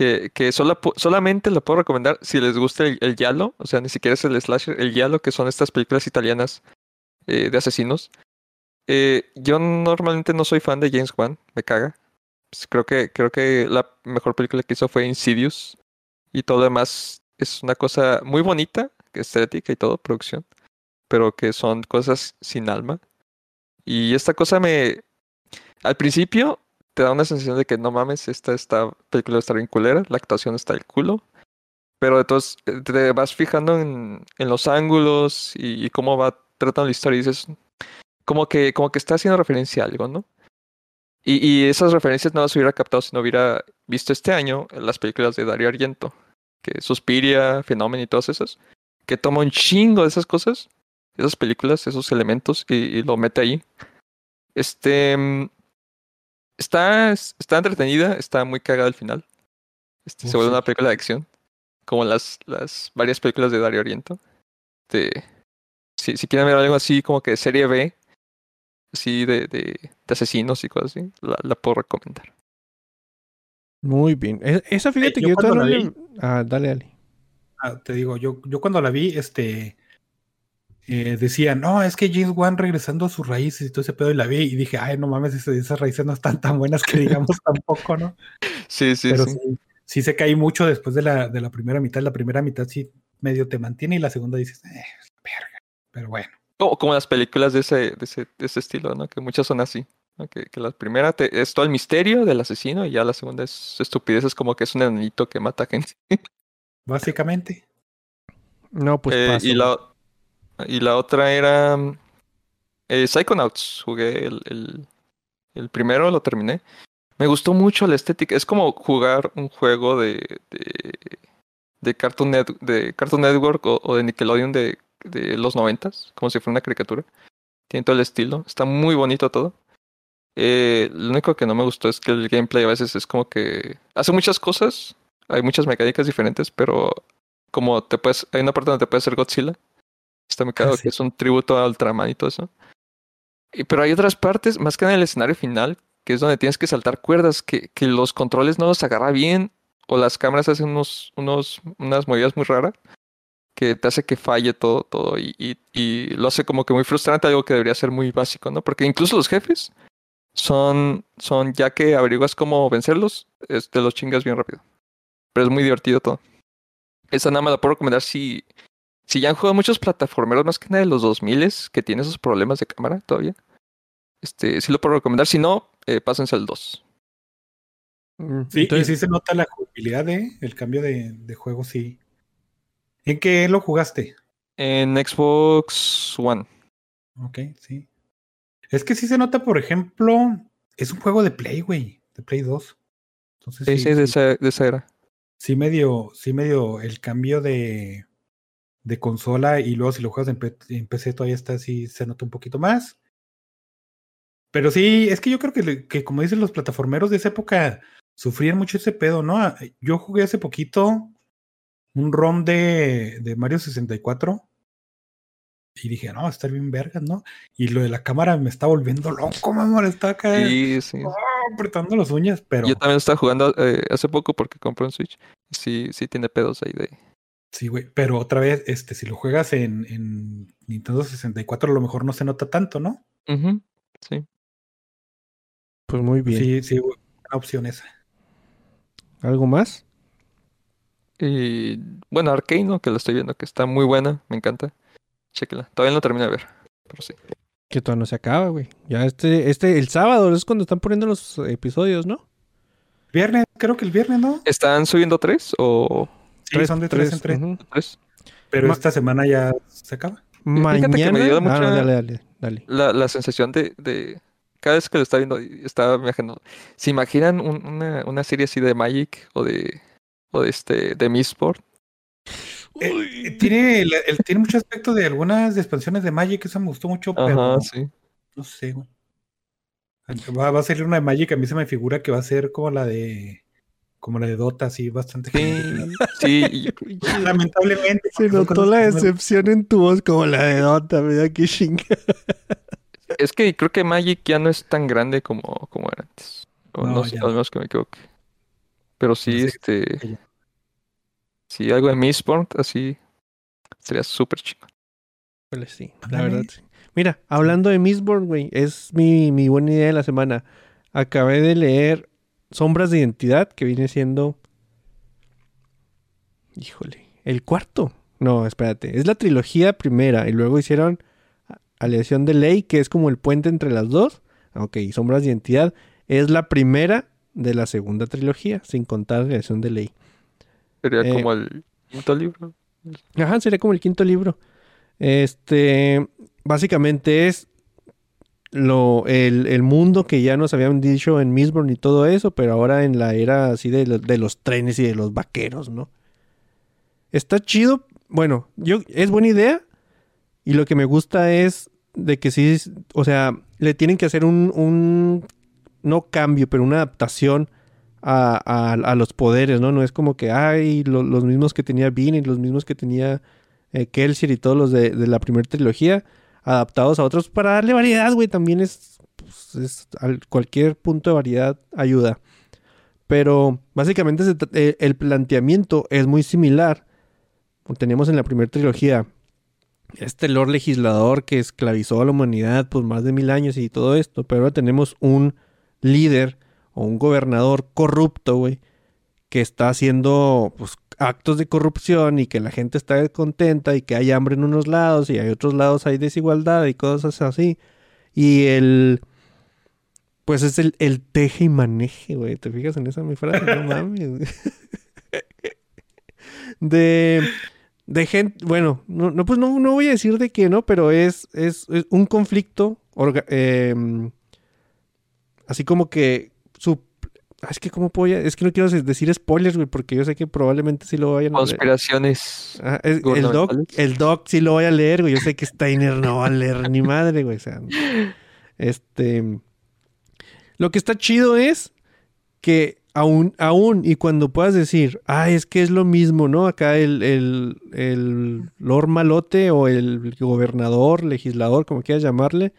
Que, que sola solamente la puedo recomendar si les gusta el, el giallo. O sea, ni siquiera es el slasher, el giallo, que son estas películas italianas eh, de asesinos. Eh, yo normalmente no soy fan de James Wan, me caga. Pues creo que, creo que la mejor película que hizo fue Insidious. Y todo lo demás es una cosa muy bonita, estética y todo, producción. Pero que son cosas sin alma. Y esta cosa me. Al principio te da una sensación de que no mames, esta, esta película está bien culera, la actuación está del culo. Pero entonces eh, te vas fijando en, en los ángulos y, y cómo va tratando la historia y dices, como que, como que está haciendo referencia a algo, ¿no? Y, y esas referencias no las hubiera captado si no hubiera visto este año las películas de Dario Argento, que Suspiria, Fenómeno y todas esas, que toma un chingo de esas cosas, esas películas, esos elementos y, y lo mete ahí. Este mm, está, está entretenida, está muy cagada al final. Este, se vuelve una película de acción, como las, las varias películas de Dario Argento. Este, si, si quieren ver algo así como que de serie B, así de, de, de asesinos y cosas así, la, la puedo recomendar. Muy bien. E- esa fíjate yo que yo cuando todavía la no le- Ah, dale, dale. Ah, te digo, yo, yo cuando la vi, este, eh, decía, no, es que James Wan regresando a sus raíces y todo ese pedo, y la vi y dije, ay, no mames, esas raíces no están tan buenas que digamos tampoco, ¿no? Sí, sí, Pero sí. sí, sí se cae mucho después de la, de la primera mitad. La primera mitad sí medio te mantiene y la segunda dices, eh, verga. Pero bueno, Como, como las películas de ese, de ese, de ese estilo, ¿no? Que muchas son así. ¿no? Que, que la primera te- es todo el misterio del asesino y ya la segunda es estupidez, es como que es un enanito que mata gente. básicamente. No, pues Eh, paso. y, la, y la otra era eh, Psychonauts. Jugué el, el, primero, lo terminé. Me gustó mucho la estética. Es como jugar un juego de, de, de, Cartoon, Net- de Cartoon Network o, o de Nickelodeon de, de los noventas, como si fuera una caricatura. Tiene todo el estilo. Está muy bonito todo. Eh, lo único que no me gustó es que el gameplay a veces es como que hace muchas cosas. Hay muchas mecánicas diferentes, pero como te puedes, hay una parte donde te puedes hacer Godzilla. Está muy cagado sí. que es un tributo a Ultraman y todo eso. Y, pero hay otras partes, más que en el escenario final, que es donde tienes que saltar cuerdas, que, que los controles no los agarra bien, o las cámaras hacen unos, unos, unas movidas muy raras, que te hace que falle todo, todo, y, y, y lo hace como que muy frustrante, algo que debería ser muy básico, ¿no? Porque incluso los jefes son, son ya que averiguas cómo vencerlos, es- te los chingas bien rápido. Pero es muy divertido todo. Esa nada más la puedo recomendar si, si ya han jugado muchos plataformeros, más que nada de los 2000 que tienen esos problemas de cámara todavía. Este, sí lo puedo recomendar. Si no, eh, pásense al 2. Mm, Sí, entonces- y sí se nota la jugabilidad, ¿eh? El cambio de, de juego, sí. ¿En qué lo jugaste? En Xbox One. Ok, sí. Es que sí se nota, por ejemplo, es un juego de Play, güey, de Play 2. Entonces Sí, sí, sí, de esa, de esa era. sí medio, sí medio el cambio de, de consola y luego si lo juegas en, P- en PC todavía está así, se nota un poquito más. Pero sí, es que yo creo que, que como dicen los plataformeros de esa época, sufrían mucho ese pedo, ¿no? Ah, Yo jugué hace poquito un ROM de, de Mario 64 y dije, no, estar bien vergas, ¿no? Y lo de la cámara me está volviendo loco, mamá, está acá Sí, sí. oh, apretando las uñas, pero Yo también estaba jugando eh, hace poco porque compré un Switch. Sí, sí tiene pedos ahí de. Sí, güey, pero otra vez, este, si lo juegas en, en Nintendo 64, a lo mejor no se nota tanto, ¿no? Sí. Pues muy bien. Sí, sí, güey, una opción esa. ¿Algo más? Y bueno, Arcane, ¿no? que la estoy viendo, que está muy buena, me encanta. Chéquela. Todavía no lo terminé de ver, pero sí. Que todavía no se acaba, güey. Ya este, este, el sábado es cuando están poniendo los episodios, ¿no? Viernes, creo que el viernes, ¿no? ¿Están subiendo tres o Sí, son de tres, en tres. ujú. tres? Pero Ma- esta semana ya se acaba. Mañana. que me dio Ah, no, mucha- dale, dale, dale. La, la sensación de, de. Cada vez que lo estaba viendo, estaba imaginando. ¿Se imaginan un- una, una serie así de Magic o de. o de este. de Mistborn? Eh, eh, tiene, el- el- tiene mucho aspecto de algunas expansiones de Magic, eso me gustó mucho, pero Ajá, sí. no sé, güey. Va, va a salir una de Magic, a mí se me figura que va a ser como la de como la de Dota, así bastante Sí, sí. Lamentablemente. Se notó la decepción en tu voz como la de Dota, me da que chinga. es que creo que Magic ya no es tan grande como, como era antes. O No, no, sé, al menos que me equivoque. Pero sí, sé, este. Sí, algo de Mistborn, así. Sería súper chico. Sí, la verdad. sí. Mira, hablando de Mistborn, güey, es mi, mi buena idea de la semana. Acabé de leer Sombras de Identidad, que viene siendo. Híjole, el cuarto. No, espérate, es la trilogía primera y luego hicieron Aleación de Ley, que es como el puente entre las dos. Ok, Sombras de Identidad es la primera de la segunda trilogía, sin contar Aleación de Ley. Sería Eh, como el quinto libro. Ajá, sería como el quinto libro. Este, básicamente es lo, el, el mundo que ya nos habían dicho en Mistborn y todo eso, pero ahora en la era así de, de los trenes y de los vaqueros, ¿no? Está chido. Bueno, yo es buena idea. Y lo que me gusta es de que sí, o sea, le tienen que hacer un, un no cambio, pero una adaptación a, a- los poderes, ¿no? No es como que hay lo- los mismos que tenía Bean y los mismos que tenía eh, Kelsier y todos los de, de la primera trilogía adaptados a otros para darle variedad, güey. También es, pues, es al- cualquier punto de variedad ayuda. Pero básicamente eh, el planteamiento es muy similar. Como teníamos en la primera trilogía. Este Lord legislador que esclavizó a la humanidad por más de mil años y todo esto. Pero ahora tenemos un líder o un gobernador corrupto, güey. Que está haciendo pues, actos de corrupción y que la gente está contenta y que hay hambre en unos lados y hay otros lados hay desigualdad y cosas así. Y el... Pues es el, el teje y maneje, güey. ¿Te fijas en esa mi frase? No mames. de... De gente... Bueno, no, no, pues no, no voy a decir de qué, ¿no? Pero es, es, es un conflicto... orga- em, así como que... Su, es que cómo puedo... Es que no quiero decir spoilers, güey, porque yo sé que probablemente sí lo vayan a leer. Conspiraciones. Ah, es- el doc, el doc sí lo voy a leer, güey. Yo sé que Steiner no va a leer ni madre, güey. O sea, este. Lo que está chido es que aún, aún, y cuando puedas decir, ah, es que es lo mismo, ¿no? Acá el, el, el Lord Malote o el gobernador, legislador, como quieras llamarle,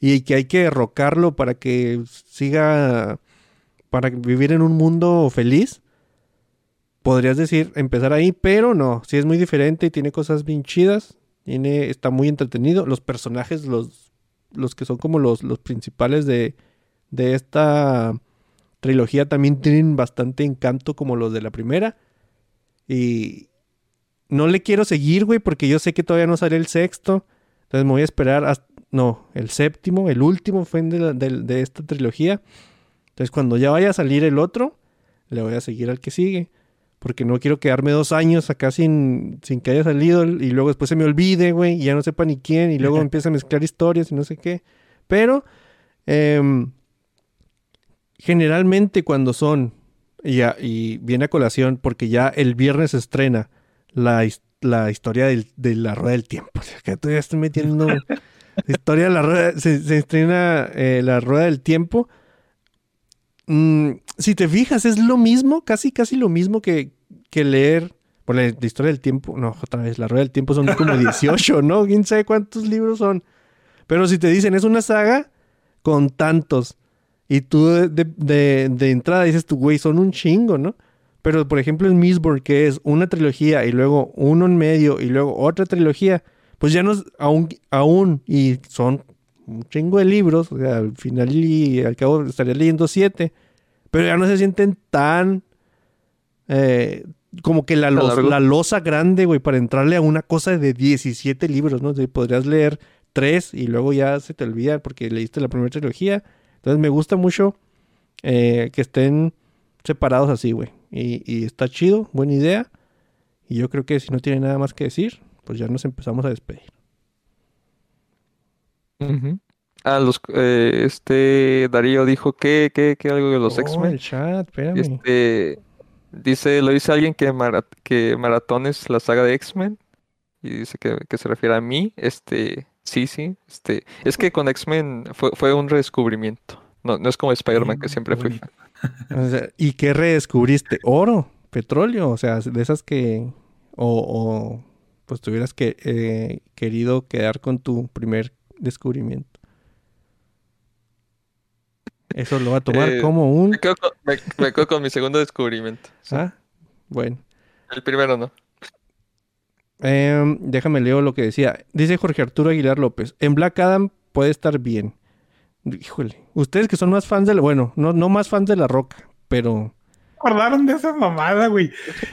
y que hay que derrocarlo para que siga, para vivir en un mundo feliz podrías decir empezar ahí, pero no, sí es muy diferente y tiene cosas bien chidas, tiene, está muy entretenido, los personajes, los, los que son como los, los principales de, de esta trilogía también tienen bastante encanto como los de la primera. Y no le quiero seguir, güey, porque yo sé que todavía no sale el sexto, entonces me voy a esperar hasta, no, el séptimo, el último fue de, la- de- de esta trilogía, entonces cuando ya vaya a salir el otro, le voy a seguir al que sigue porque no quiero quedarme dos años acá sin, sin que haya salido y luego después se me olvide, güey, y ya no sepa ni quién, y luego empieza a mezclar historias y no sé qué. Pero, em, generalmente cuando son, y, ya- y viene a colación, porque ya el viernes se estrena la, la historia del- de la rueda del tiempo. O sea, que todavía estoy metiendo la historia de la rueda, se, se estrena eh, la rueda del tiempo. Mm, si te fijas, es lo mismo, casi, casi lo mismo que, que leer. Por la, la historia del tiempo, no, otra vez, la rueda del tiempo son como 18, ¿no? ¿Quién sabe cuántos libros son? Pero si te dicen, es una saga con tantos, y tú de, de- de- entrada dices, tú, güey, son un chingo, ¿no? Pero, por ejemplo, el Mistborn, que es una trilogía y luego uno en medio y luego otra trilogía, pues ya no es aún, aún y son un chingo de libros, o sea, al final y al cabo estaría leyendo siete, pero ya no se sienten tan eh, como que la, los- la losa grande, güey, para entrarle a una cosa de 17 libros, ¿no? O sea, podrías leer tres y luego ya se te olvida porque leíste la primera trilogía. Entonces me gusta mucho eh, que estén separados así, güey. Y, y está chido, buena idea. Y yo creo que si no tiene nada más que decir, pues ya nos empezamos a despedir. Ujú. Ah, los, eh, este Darío dijo que, que, que algo de los Oh, X-Men. el chat, espérame. Este dice, lo dice alguien que, mara- que maratones la saga de X-Men. Y dice que, que se refiere a mí. Este, sí, sí. Este, es que con X-Men fue, fue un redescubrimiento. No, no es como Spider-Man, que Mm, siempre fui bonito. fan. O sea, ¿y qué redescubriste? Oro, petróleo, o sea, de esas que o, o, pues tuvieras que eh, querido quedar con tu primer descubrimiento. Eso lo va a tomar Eh, como un Me quedo con, me- me quedo con mi segundo descubrimiento. sí. ah, bueno. El primero no. Em, déjame leo lo que decía. Dice Jorge Arturo Aguilar López. En Black Adam puede estar bien. Híjole. Ustedes que son más fans de la... Bueno, no, no más fans de La Roca, pero... acordaron de esa mamada, güey.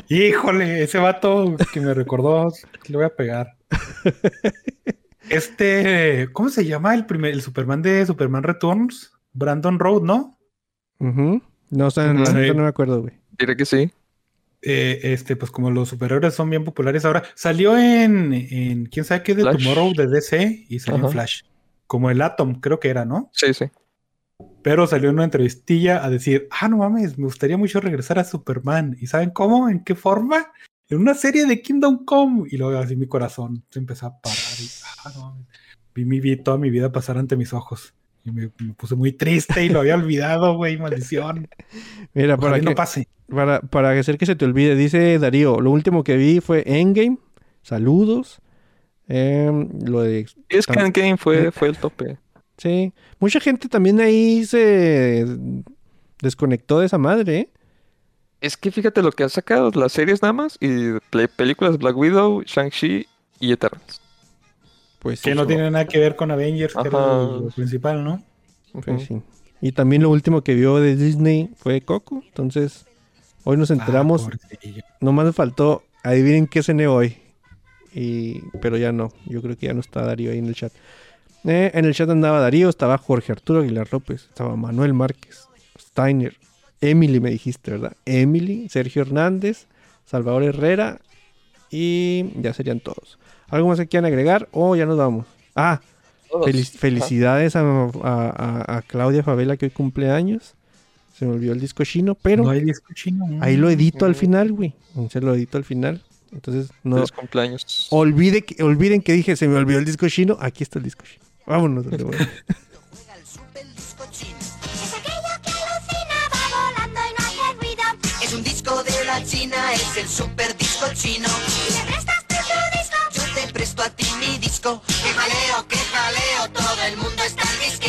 Híjole, ese vato que me recordó, le voy a pegar. Este, ¿cómo se llama el primer, el Superman de Superman Returns? Brandon Road, ¿no? No, o sea, Sí. no me acuerdo, güey. Diré que sí. Eh, este, pues como los superhéroes son bien populares ahora, salió en, en quién sabe qué de Flash. Tomorrow de DC y salió en. Flash como el Atom, creo que era, ¿no? Sí, sí. Pero salió en una entrevistilla a decir, ah, no mames, me gustaría mucho regresar a Superman. ¿Y saben cómo? ¿En qué forma? En una serie de Kingdom Come. Y luego así mi corazón se empezó a parar. Y, ah, no. Vi, mi, vi toda mi vida pasar ante mis ojos. Y me, me puse muy triste y lo había olvidado, güey, maldición. Mira, para Ojalá que, no pase. para, para hacer que se te olvide, dice Darío, lo último que vi fue Endgame. Saludos. Em, lo de es que Endgame fue, fue el tope. Sí. Mucha gente también ahí se desconectó de esa madre, ¿eh? Es que fíjate lo que ha sacado, las series nada más y pe- películas Black Widow, Shang-Chi y Eternals. Pues Que no tiene nada que ver con Avengers, que era Ajá. lo, principal, ¿no? pues sí. Y también lo último que vio de Disney fue Coco. Entonces, hoy nos enteramos. Ah. Nomás me faltó, adivinen qué cené hoy. Y, pero ya no, yo creo que ya no está Darío ahí en el chat. Eh, en el chat andaba Darío, estaba Jorge Arturo Aguilar López, estaba Manuel Márquez, Steiner, Emily me dijiste, ¿verdad? Emily, Sergio Hernández, Salvador Herrera y ya serían todos. ¿Algo más que quieran agregar o ya nos vamos? Ah, felicidades a, a- a- a Claudia Favela que hoy cumple años. Se me olvidó el disco chino, pero No hay disco chino. ¿no? Ahí lo edito al Mm. final, güey. Se lo edito al final. Entonces, no. Feliz cumpleaños. Olvide que, olviden que dije, se me olvidó el disco chino. Aquí está el disco chino. Vámonos. es el super disco chino. ¿Y ¿Me prestas tu disco? Yo te presto a ti mi disco. ¡Qué jaleo, qué jaleo! Todo el mundo está listo.